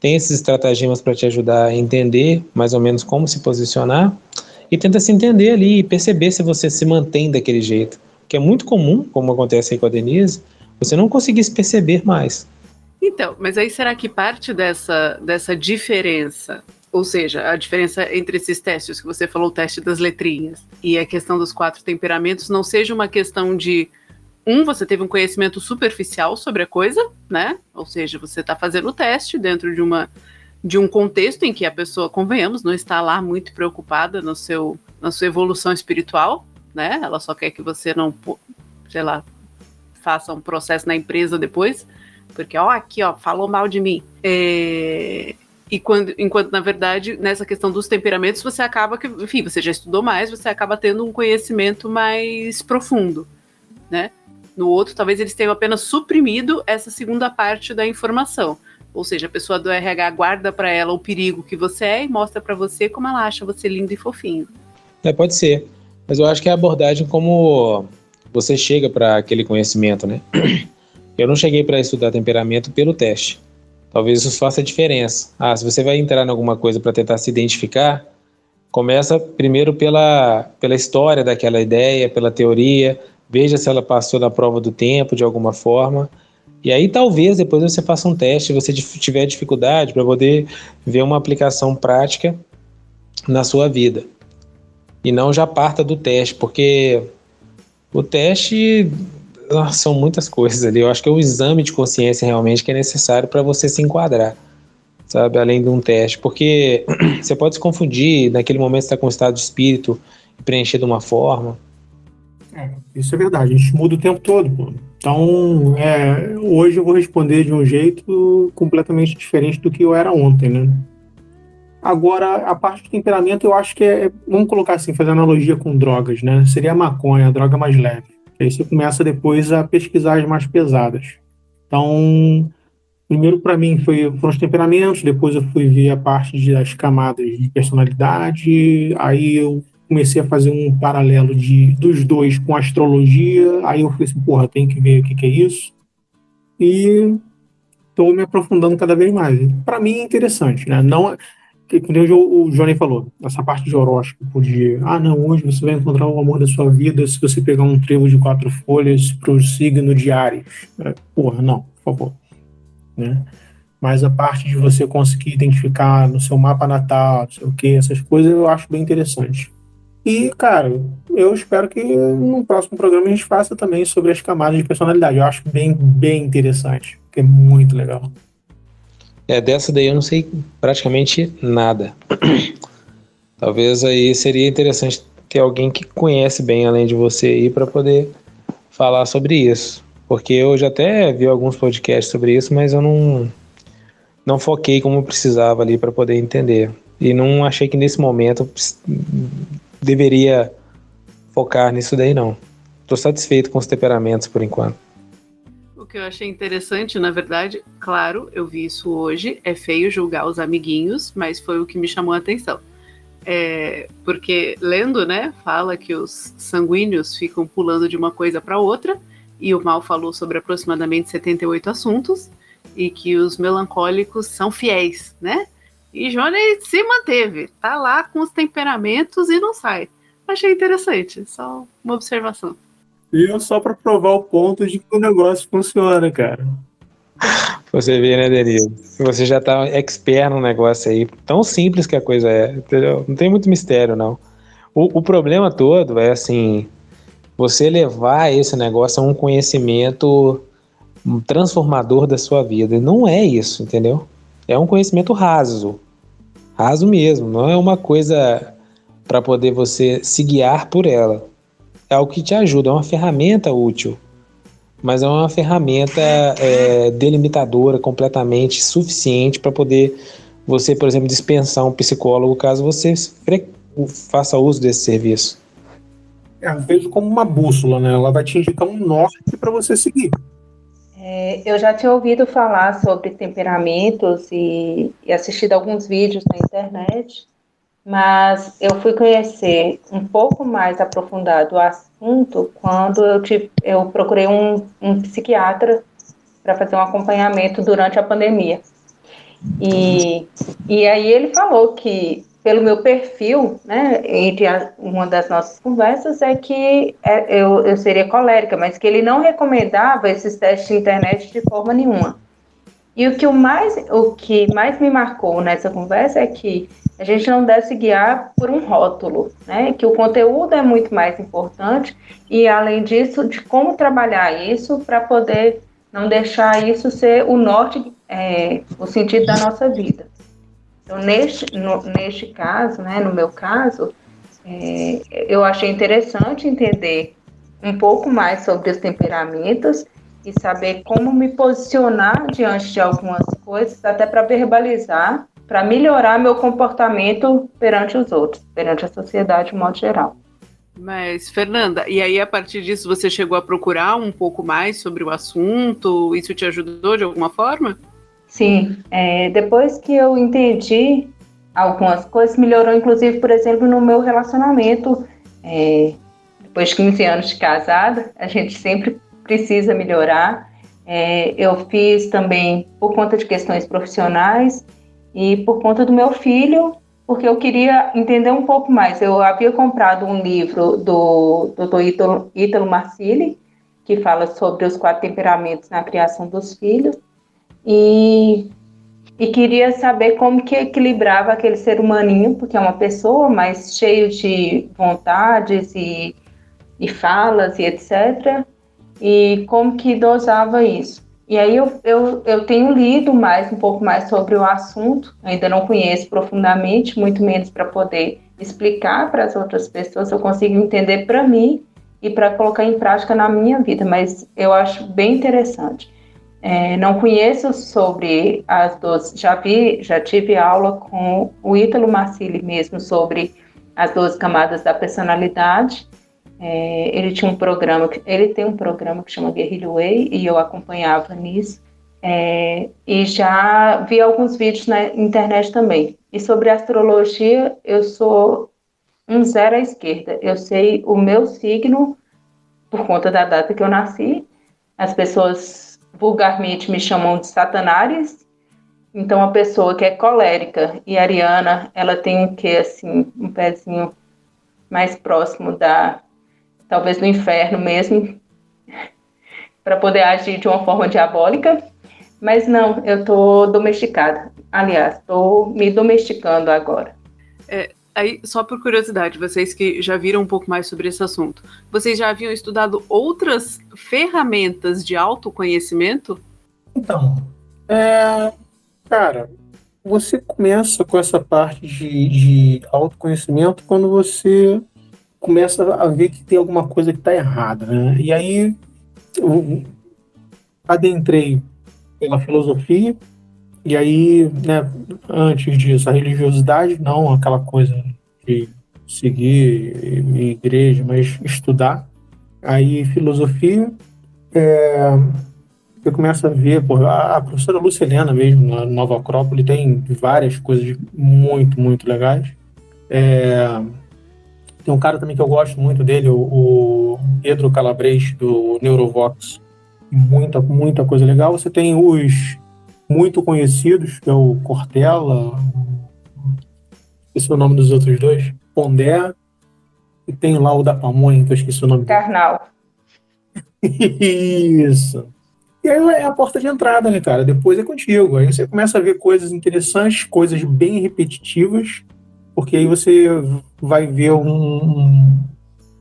tem esses estratagemas para te ajudar a entender mais ou menos como se posicionar e tenta se entender ali e perceber se você se mantém daquele jeito. Que é muito comum, como acontece aí com a Denise, você não conseguir se perceber mais. Então, mas aí será que parte dessa, dessa diferença ou seja, a diferença entre esses testes que você falou, o teste das letrinhas e a questão dos quatro temperamentos, não seja uma questão de um, você teve um conhecimento superficial sobre a coisa, né? Ou seja, você está fazendo o teste dentro de uma de um contexto em que a pessoa, convenhamos, não está lá muito preocupada no seu na sua evolução espiritual, né? Ela só quer que você não, sei lá, faça um processo na empresa depois, porque ó, aqui ó, falou mal de mim. É, e quando, enquanto, na verdade, nessa questão dos temperamentos, você acaba que, enfim, você já estudou mais, você acaba tendo um conhecimento mais profundo, né? No outro, talvez eles tenham apenas suprimido essa segunda parte da informação. Ou seja, a pessoa do RH guarda para ela o perigo que você é e mostra para você como ela acha você lindo e fofinho. É, pode ser. Mas eu acho que é a abordagem como você chega para aquele conhecimento, né? Eu não cheguei para estudar temperamento pelo teste. Talvez isso faça diferença. Ah, se você vai entrar em alguma coisa para tentar se identificar, começa primeiro pela, pela história daquela ideia, pela teoria, veja se ela passou na prova do tempo de alguma forma. E aí talvez depois você faça um teste, você tiver dificuldade para poder ver uma aplicação prática na sua vida. E não já parta do teste, porque o teste são muitas coisas ali. Eu acho que é o exame de consciência realmente que é necessário para você se enquadrar, sabe? Além de um teste. Porque você pode se confundir, naquele momento você está com um estado de espírito preencher de uma forma. É, isso é verdade, a gente muda o tempo todo. Então, é, hoje eu vou responder de um jeito completamente diferente do que eu era ontem, né? Agora, a parte do temperamento, eu acho que é. Vamos colocar assim, fazer analogia com drogas, né? Seria a maconha, a droga mais leve. Aí você começa depois a pesquisar as mais pesadas. Então, primeiro para mim foi, foram os temperamentos, depois eu fui ver a parte das camadas de personalidade, aí eu comecei a fazer um paralelo de, dos dois com astrologia, aí eu falei assim, porra, tem que ver o que, que é isso. E estou me aprofundando cada vez mais. Para mim é interessante, né? Não, como o Johnny falou, essa parte de horóscopo, de ah, não, hoje você vai encontrar o amor da sua vida se você pegar um trevo de quatro folhas para o signo diário. É, porra, não, por favor. Né? Mas a parte de você conseguir identificar no seu mapa natal, não sei o que, essas coisas eu acho bem interessante. E, cara, eu espero que no próximo programa a gente faça também sobre as camadas de personalidade. Eu acho bem, bem interessante, que é muito legal. É, dessa daí eu não sei praticamente nada. Talvez aí seria interessante ter alguém que conhece bem além de você aí para poder falar sobre isso. Porque eu já até vi alguns podcasts sobre isso, mas eu não não foquei como precisava ali para poder entender. E não achei que nesse momento deveria focar nisso daí não. Estou satisfeito com os temperamentos por enquanto que eu achei interessante, na verdade, claro, eu vi isso hoje. É feio julgar os amiguinhos, mas foi o que me chamou a atenção. É, porque lendo, né, fala que os sanguíneos ficam pulando de uma coisa para outra, e o Mal falou sobre aproximadamente 78 assuntos, e que os melancólicos são fiéis, né? E Johnny se manteve, tá lá com os temperamentos e não sai. Achei interessante, só uma observação. E só para provar o ponto de que o negócio funciona, cara. Você vê, né, Denise? Você já tá expert no negócio aí. Tão simples que a coisa é, entendeu? Não tem muito mistério, não. O, o problema todo é assim: você levar esse negócio a um conhecimento transformador da sua vida. Não é isso, entendeu? É um conhecimento raso. Raso mesmo. Não é uma coisa para poder você se guiar por ela é algo que te ajuda, é uma ferramenta útil, mas é uma ferramenta é, delimitadora completamente suficiente para poder você, por exemplo, dispensar um psicólogo caso você faça uso desse serviço. eu vejo como uma bússola, né? Ela vai te indicar um norte para você seguir. É, eu já tinha ouvido falar sobre temperamentos e, e assistido alguns vídeos na internet, mas eu fui conhecer um pouco mais aprofundado o assunto quando eu, tive, eu procurei um, um psiquiatra para fazer um acompanhamento durante a pandemia. E, e aí ele falou que pelo meu perfil, né, entre a, uma das nossas conversas, é que é, eu, eu seria colérica, mas que ele não recomendava esses testes de internet de forma nenhuma. E o que, o mais, o que mais me marcou nessa conversa é que a gente não deve se guiar por um rótulo, né? Que o conteúdo é muito mais importante e, além disso, de como trabalhar isso para poder não deixar isso ser o norte, é, o sentido da nossa vida. Então, neste, no, neste caso, né, no meu caso, é, eu achei interessante entender um pouco mais sobre os temperamentos e saber como me posicionar diante de algumas coisas, até para verbalizar, para melhorar meu comportamento perante os outros, perante a sociedade de modo geral. Mas, Fernanda, e aí a partir disso você chegou a procurar um pouco mais sobre o assunto? Isso te ajudou de alguma forma? Sim, é, depois que eu entendi algumas coisas, melhorou inclusive, por exemplo, no meu relacionamento. É, depois de 15 anos de casada, a gente sempre precisa melhorar. É, eu fiz também por conta de questões profissionais e por conta do meu filho, porque eu queria entender um pouco mais. Eu havia comprado um livro do Dr. Ítalo, Marcilli, que fala sobre os quatro temperamentos na criação dos filhos e, e queria saber como que equilibrava aquele ser humaninho, porque é uma pessoa, mas cheio de vontades e, e falas e etc. E como que dosava isso. E aí eu, eu, eu tenho lido mais, um pouco mais sobre o assunto, ainda não conheço profundamente, muito menos para poder explicar para as outras pessoas, eu consigo entender para mim e para colocar em prática na minha vida, mas eu acho bem interessante. É, não conheço sobre as duas, já vi, já tive aula com o Ítalo Marcilli mesmo sobre as duas camadas da personalidade. É, ele tinha um programa, ele tem um programa que chama Guerrilla Way e eu acompanhava nisso. É, e já vi alguns vídeos na internet também. E sobre astrologia, eu sou um zero à esquerda. Eu sei o meu signo por conta da data que eu nasci. As pessoas vulgarmente me chamam de satanares. Então, a pessoa que é colérica e ariana, ela tem um que assim, um pezinho mais próximo da talvez do inferno mesmo, para poder agir de uma forma diabólica. Mas não, eu tô domesticada. Aliás, estou me domesticando agora. É, aí, só por curiosidade, vocês que já viram um pouco mais sobre esse assunto, vocês já haviam estudado outras ferramentas de autoconhecimento? Então, é, cara, você começa com essa parte de, de autoconhecimento quando você começa a ver que tem alguma coisa que está errada, né? E aí eu adentrei pela filosofia, e aí, né, antes disso, a religiosidade, não aquela coisa de seguir igreja, mas estudar. Aí, filosofia, é, eu começo a ver, pô, a, professora Lucilena mesmo, na Nova Acrópole, tem várias coisas muito, muito legais. É, tem um cara também que eu gosto muito dele, o, o Pedro Calabres, do Neurovox. Muita, muita coisa legal. Você tem os muito conhecidos, que é o Cortella, esqueci o nome dos outros dois, Pondé, e tem lá o da Pamonha, que eu esqueci o nome Carnal. Isso. E aí é a porta de entrada, né, cara? Depois é contigo. Aí você começa a ver coisas interessantes, coisas bem repetitivas, porque aí você vai ver um,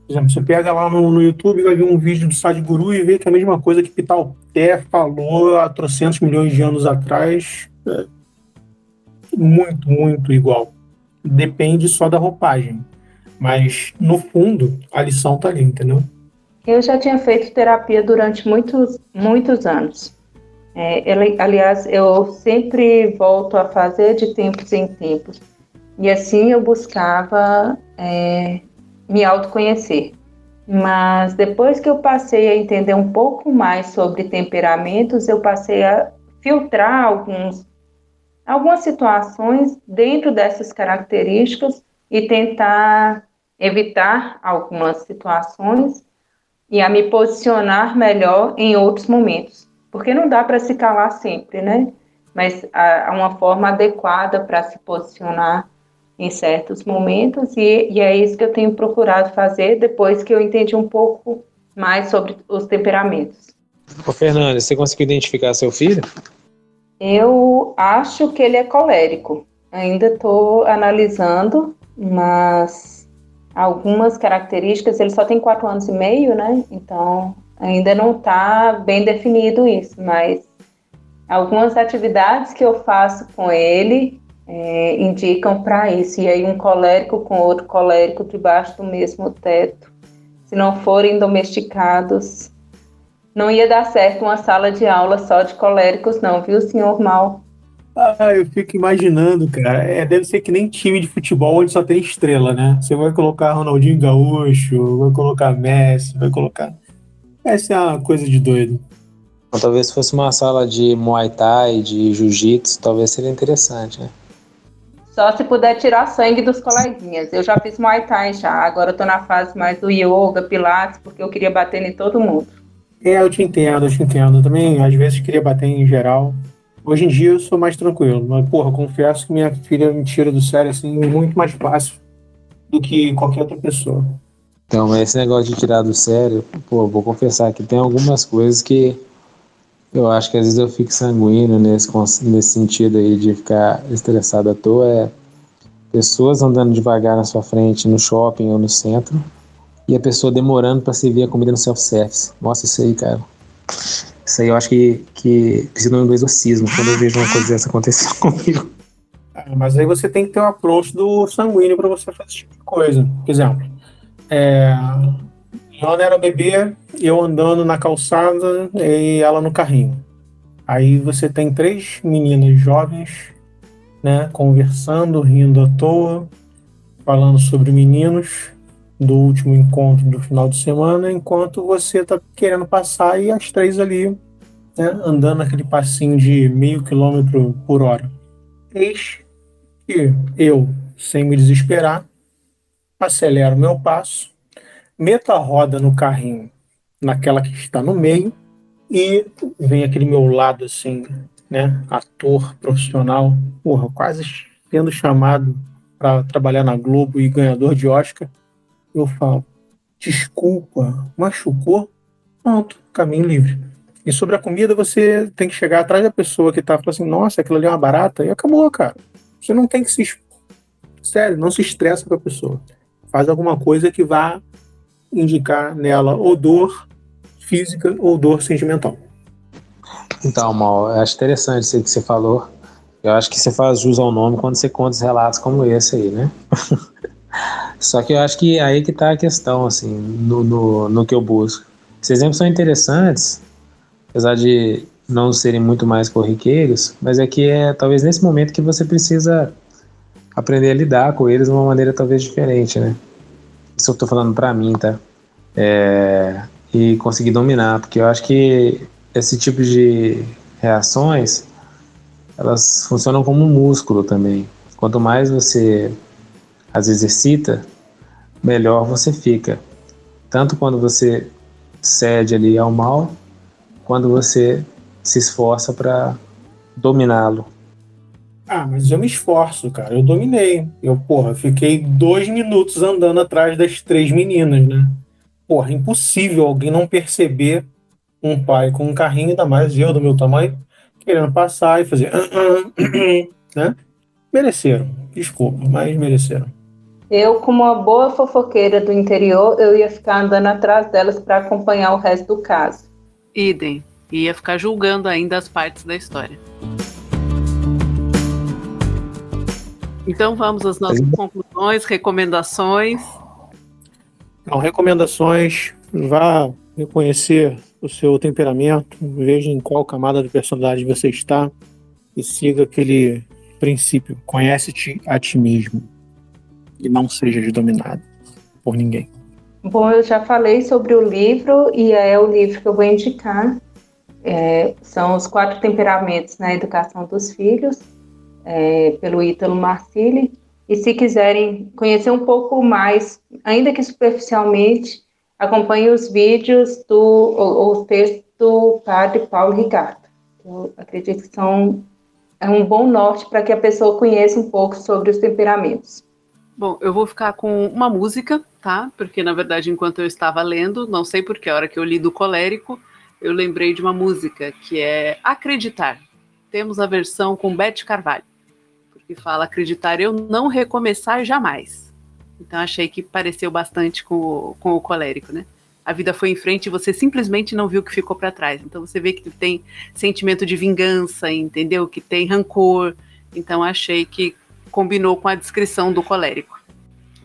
por exemplo, você pega lá no, no YouTube, vai ver um vídeo do Sadhguru e vê que é a mesma coisa que Pitalté falou há trocentos milhões de anos atrás. É muito, muito igual. Depende só da roupagem. Mas, no fundo, a lição tá ali, entendeu? Eu já tinha feito terapia durante muitos, muitos anos. É, ele, aliás, eu sempre volto a fazer de tempos em tempos. E assim eu buscava é, me autoconhecer. Mas depois que eu passei a entender um pouco mais sobre temperamentos, eu passei a filtrar alguns, algumas situações dentro dessas características e tentar evitar algumas situações e a me posicionar melhor em outros momentos. Porque não dá para se calar sempre, né? Mas há uma forma adequada para se posicionar em certos momentos, e, e é isso que eu tenho procurado fazer depois que eu entendi um pouco mais sobre os temperamentos. Ô, Fernanda, você conseguiu identificar seu filho? Eu acho que ele é colérico. Ainda estou analisando, mas algumas características, ele só tem quatro anos e meio, né? Então ainda não está bem definido isso, mas algumas atividades que eu faço com ele é, indicam para isso. E aí um colérico com outro colérico debaixo do mesmo teto, se não forem domesticados, não ia dar certo uma sala de aula só de coléricos, não, viu, senhor Mal? Ah, eu fico imaginando, cara. É, deve ser que nem time de futebol onde só tem estrela, né? Você vai colocar Ronaldinho Gaúcho, vai colocar Messi, vai colocar. Essa é uma coisa de doido. Então, talvez se fosse uma sala de Muay Thai, de Jiu-Jitsu, talvez seria interessante, né? Só se puder tirar sangue dos coleguinhas. Eu já fiz Muay Thai já, agora eu tô na fase mais do yoga, pilates, porque eu queria bater em todo mundo. É, eu te entendo, eu te entendo. Eu também, às vezes, queria bater em geral. Hoje em dia eu sou mais tranquilo, mas, porra, confesso que minha filha me tira do sério, assim, muito mais fácil do que qualquer outra pessoa. Então, mas esse negócio de tirar do sério, pô, vou confessar que tem algumas coisas que eu acho que às vezes eu fico sanguíneo nesse, nesse sentido aí de ficar estressado à toa. É pessoas andando devagar na sua frente no shopping ou no centro e a pessoa demorando para servir a comida no self-service. Nossa, isso aí, cara. Isso aí eu acho que, que precisa um exorcismo quando eu vejo uma coisa dessa acontecer comigo. Ah, mas aí você tem que ter o um approach do sanguíneo para você fazer esse tipo de coisa. Por exemplo, é, ela era bebê, eu andando na calçada e ela no carrinho. Aí você tem três meninas jovens, né, conversando, rindo à toa, falando sobre meninos do último encontro do final de semana, enquanto você está querendo passar e as três ali, né, andando aquele passinho de meio quilômetro por hora. Eis que eu, sem me desesperar, acelero meu passo meto a roda no carrinho, naquela que está no meio, e vem aquele meu lado assim, né, ator profissional, porra, quase sendo chamado para trabalhar na Globo e ganhador de Oscar. Eu falo, desculpa, machucou? Pronto, caminho livre. E sobre a comida, você tem que chegar atrás da pessoa que tá falando assim, nossa, aquilo ali é uma barata, e acabou, cara. Você não tem que se. Sério, não se estressa com a pessoa. Faz alguma coisa que vá indicar nela ou dor física ou dor sentimental. Então, Mal, eu acho interessante isso que você falou. Eu acho que você faz jus ao nome quando você conta os relatos como esse aí, né? Só que eu acho que aí que tá a questão, assim, no, no, no que eu busco. Esses exemplos são interessantes, apesar de não serem muito mais corriqueiros, mas é que é talvez nesse momento que você precisa aprender a lidar com eles de uma maneira talvez diferente, né? Isso eu tô falando para mim, tá? É, e conseguir dominar, porque eu acho que esse tipo de reações elas funcionam como um músculo também. Quanto mais você as exercita, melhor você fica. Tanto quando você cede ali ao mal, quando você se esforça para dominá-lo. Ah, mas eu me esforço, cara. Eu dominei. Eu, porra, fiquei dois minutos andando atrás das três meninas, né? Porra, impossível alguém não perceber um pai com um carrinho, ainda mais eu do meu tamanho, querendo passar e fazer. né? Mereceram. Desculpa, mas mereceram. Eu, como uma boa fofoqueira do interior, eu ia ficar andando atrás delas para acompanhar o resto do caso. Idem. Ia ficar julgando ainda as partes da história. Então vamos às nossas conclusões, recomendações. Então, recomendações, vá reconhecer o seu temperamento, veja em qual camada de personalidade você está e siga aquele princípio: conhece-te a ti mesmo e não seja dominado por ninguém. Bom, eu já falei sobre o livro e é o livro que eu vou indicar. É, são os quatro temperamentos na educação dos filhos, é, pelo Ítalo Marcilli. E se quiserem conhecer um pouco mais, ainda que superficialmente, acompanhe os vídeos do, ou, os textos do padre Paulo Ricardo. Eu acredito que são é um bom norte para que a pessoa conheça um pouco sobre os temperamentos. Bom, eu vou ficar com uma música, tá? Porque na verdade, enquanto eu estava lendo, não sei porque a hora que eu li do colérico, eu lembrei de uma música que é Acreditar. Temos a versão com Beth Carvalho, porque fala acreditar eu não recomeçar jamais. Então achei que pareceu bastante com o, com o colérico, né? A vida foi em frente e você simplesmente não viu o que ficou para trás. Então você vê que tem sentimento de vingança, entendeu? Que tem rancor. Então achei que combinou com a descrição do colérico.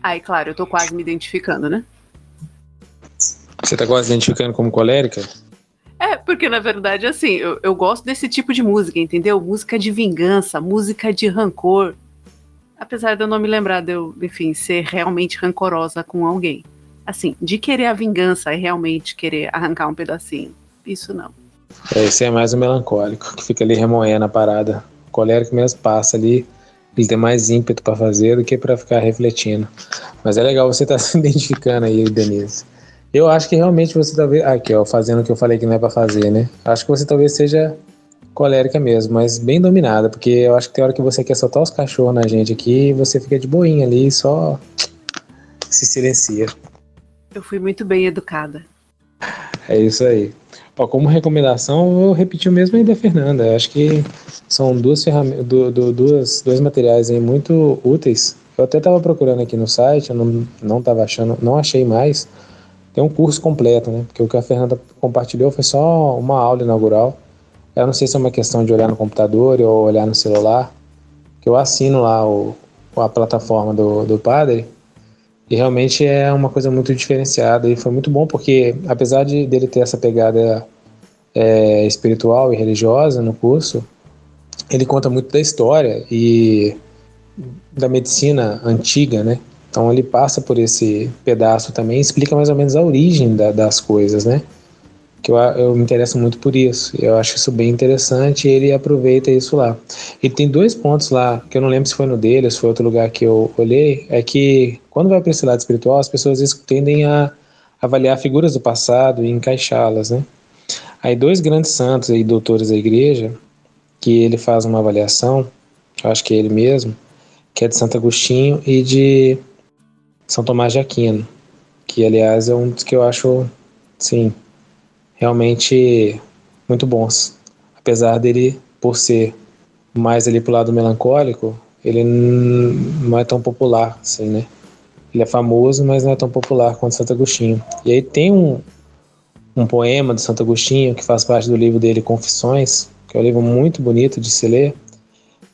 Aí, claro, eu tô quase me identificando, né? Você tá quase identificando como colérica? É, porque na verdade, assim, eu, eu gosto desse tipo de música, entendeu? Música de vingança, música de rancor. Apesar de eu não me lembrar de eu, enfim, ser realmente rancorosa com alguém. Assim, de querer a vingança e realmente querer arrancar um pedacinho. Isso não. É, esse é mais o melancólico, que fica ali remoendo a parada. O colérico mesmo passa ali ele tem mais ímpeto para fazer do que para ficar refletindo. Mas é legal você estar tá se identificando aí, Denise. Eu acho que realmente você talvez. Aqui, ó, fazendo o que eu falei que não é para fazer, né? Acho que você talvez seja colérica mesmo, mas bem dominada, porque eu acho que tem hora que você quer soltar os cachorros na gente aqui e você fica de boinha ali e só se silencia. Eu fui muito bem educada. É isso aí. Ó, como recomendação, eu vou repetir o mesmo aí da Fernanda. Acho que são duas ferramentas, do, do, duas, dois materiais aí muito úteis. Eu até estava procurando aqui no site, eu não, não tava achando, não achei mais. Tem um curso completo, né? Porque o que a Fernanda compartilhou foi só uma aula inaugural. Eu não sei se é uma questão de olhar no computador ou olhar no celular. Que eu assino lá o, a plataforma do, do padre e realmente é uma coisa muito diferenciada e foi muito bom porque, apesar de dele ter essa pegada é, espiritual e religiosa no curso, ele conta muito da história e da medicina antiga, né? Então ele passa por esse pedaço também, explica mais ou menos a origem da, das coisas, né? que eu, eu me interesso muito por isso. Eu acho isso bem interessante e ele aproveita isso lá. E tem dois pontos lá, que eu não lembro se foi no dele ou se foi outro lugar que eu olhei, é que quando vai para esse lado espiritual, as pessoas tendem a avaliar figuras do passado e encaixá-las, né? Aí dois grandes santos e doutores da igreja, que ele faz uma avaliação, eu acho que é ele mesmo, que é de Santo Agostinho e de São Tomás de Aquino, que aliás é um dos que eu acho, sim, realmente muito bons. Apesar dele, por ser mais ali pro lado melancólico, ele não é tão popular, assim, né? Ele é famoso, mas não é tão popular quanto Santo Agostinho. E aí tem um, um poema de Santo Agostinho que faz parte do livro dele Confissões, que é um livro muito bonito de se ler,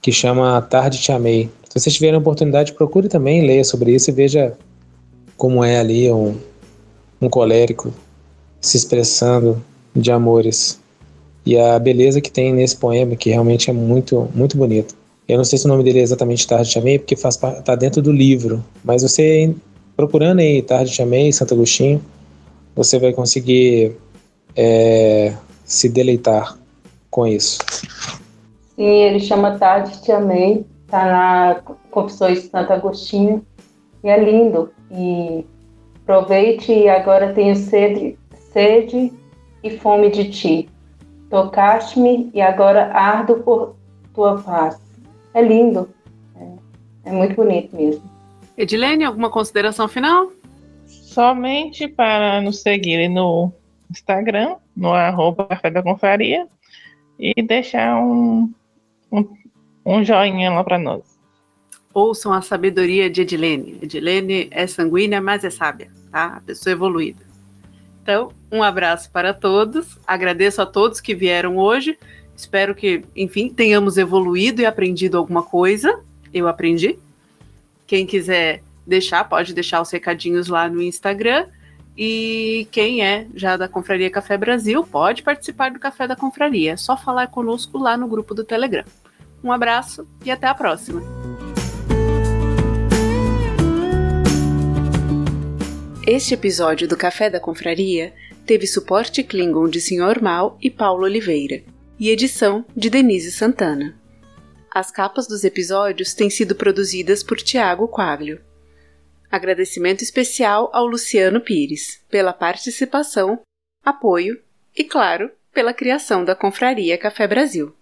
que chama Tarde Te Amei. Se vocês tiverem a oportunidade, procure também ler sobre isso e veja como é ali um, um colérico se expressando de amores. E a beleza que tem nesse poema, que realmente é muito, muito bonito. Eu não sei se o nome dele é exatamente Tarde Te Amei, porque faz tá dentro do livro, mas você procurando aí Tarde Te Amei, Santo Agostinho, você vai conseguir é, se deleitar com isso. Sim, ele chama Tarde Te Amei, tá na Confissões de Santo Agostinho, e é lindo. E aproveite e agora tenho sede sede e fome de ti. Tocaste-me e agora ardo por tua paz. É lindo. É, é muito bonito mesmo. Edilene, alguma consideração final? Somente para nos seguirem no Instagram, no arroba Café da Confraria, e deixar um, um, um joinha lá para nós. Ouçam a sabedoria de Edilene. Edilene é sanguínea, mas é sábia, tá? A pessoa evoluída. Então, um abraço para todos. Agradeço a todos que vieram hoje. Espero que, enfim, tenhamos evoluído e aprendido alguma coisa. Eu aprendi. Quem quiser deixar, pode deixar os recadinhos lá no Instagram. E quem é já da Confraria Café Brasil, pode participar do Café da Confraria. É só falar conosco lá no grupo do Telegram. Um abraço e até a próxima. Este episódio do Café da Confraria teve suporte Klingon de Sr. Mal e Paulo Oliveira e edição de Denise Santana. As capas dos episódios têm sido produzidas por Tiago Quaglio. Agradecimento especial ao Luciano Pires pela participação, apoio e, claro, pela criação da Confraria Café Brasil.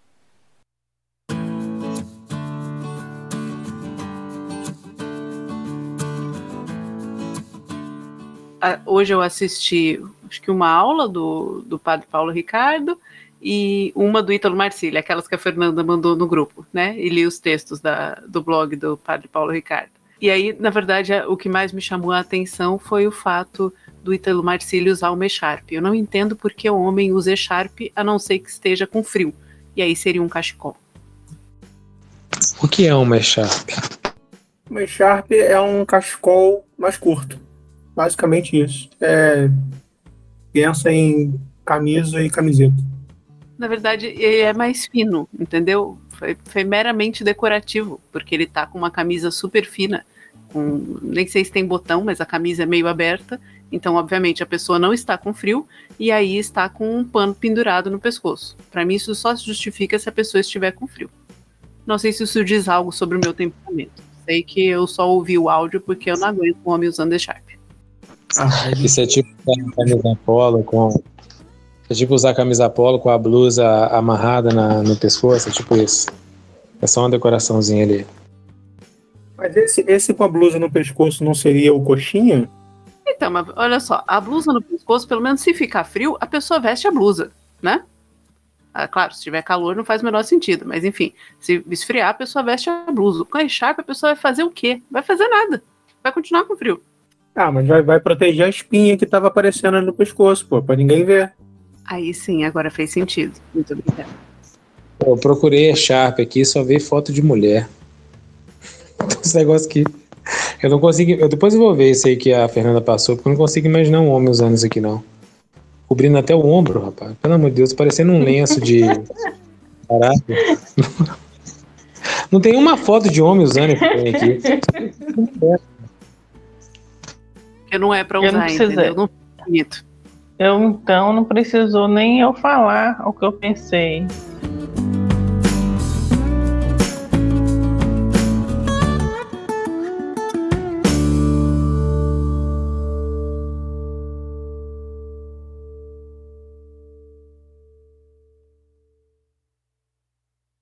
Hoje eu assisti, acho que uma aula do, do Padre Paulo Ricardo e uma do Ítalo Marcílio, aquelas que a Fernanda mandou no grupo, né? E li os textos da, do blog do Padre Paulo Ricardo. E aí, na verdade, o que mais me chamou a atenção foi o fato do Ítalo Marcílio usar o Mecharp. Eu não entendo por que o homem usa Echarp a não ser que esteja com frio. E aí seria um cachecol. O que é um Mecharp? O Mecharp é um cachecol mais curto. Basicamente isso. É... Pensa em camisa e camiseta. Na verdade, ele é mais fino, entendeu? Foi, foi meramente decorativo, porque ele tá com uma camisa super fina, com, nem sei se tem botão, mas a camisa é meio aberta, então obviamente a pessoa não está com frio e aí está com um pano pendurado no pescoço. Para mim isso só se justifica se a pessoa estiver com frio. Não sei se isso diz algo sobre o meu temperamento. Sei que eu só ouvi o áudio porque eu não aguento um homem usando E-Sharp. Ah, isso é tipo camisa polo com é tipo usar a camisa polo com a blusa amarrada na, no pescoço, é tipo isso. É só uma decoraçãozinha ali. Mas esse, esse com a blusa no pescoço não seria o coxinha? Então, mas olha só, a blusa no pescoço, pelo menos se ficar frio, a pessoa veste a blusa, né? Ah, claro, se tiver calor não faz o menor sentido, mas enfim, se esfriar, a pessoa veste a blusa. Com a echarpe, a pessoa vai fazer o quê? Vai fazer nada. Vai continuar com frio. Ah, mas vai, vai proteger a espinha que tava aparecendo no pescoço, pô, pra ninguém ver. Aí sim, agora fez sentido. Muito obrigada. Eu procurei a Sharp aqui só vi foto de mulher. Esse negócio aqui. Eu não consigo. Eu depois eu vou ver isso aí que a Fernanda passou, porque eu não consigo imaginar um homem usando isso aqui, não. Cobrindo até o ombro, rapaz. Pelo amor de Deus, parecendo um lenço de. Caraca. Não tem uma foto de homem usando isso aqui. Porque não é pra usar, entendeu? Não é bonito. Eu então não precisou nem eu falar o que eu pensei.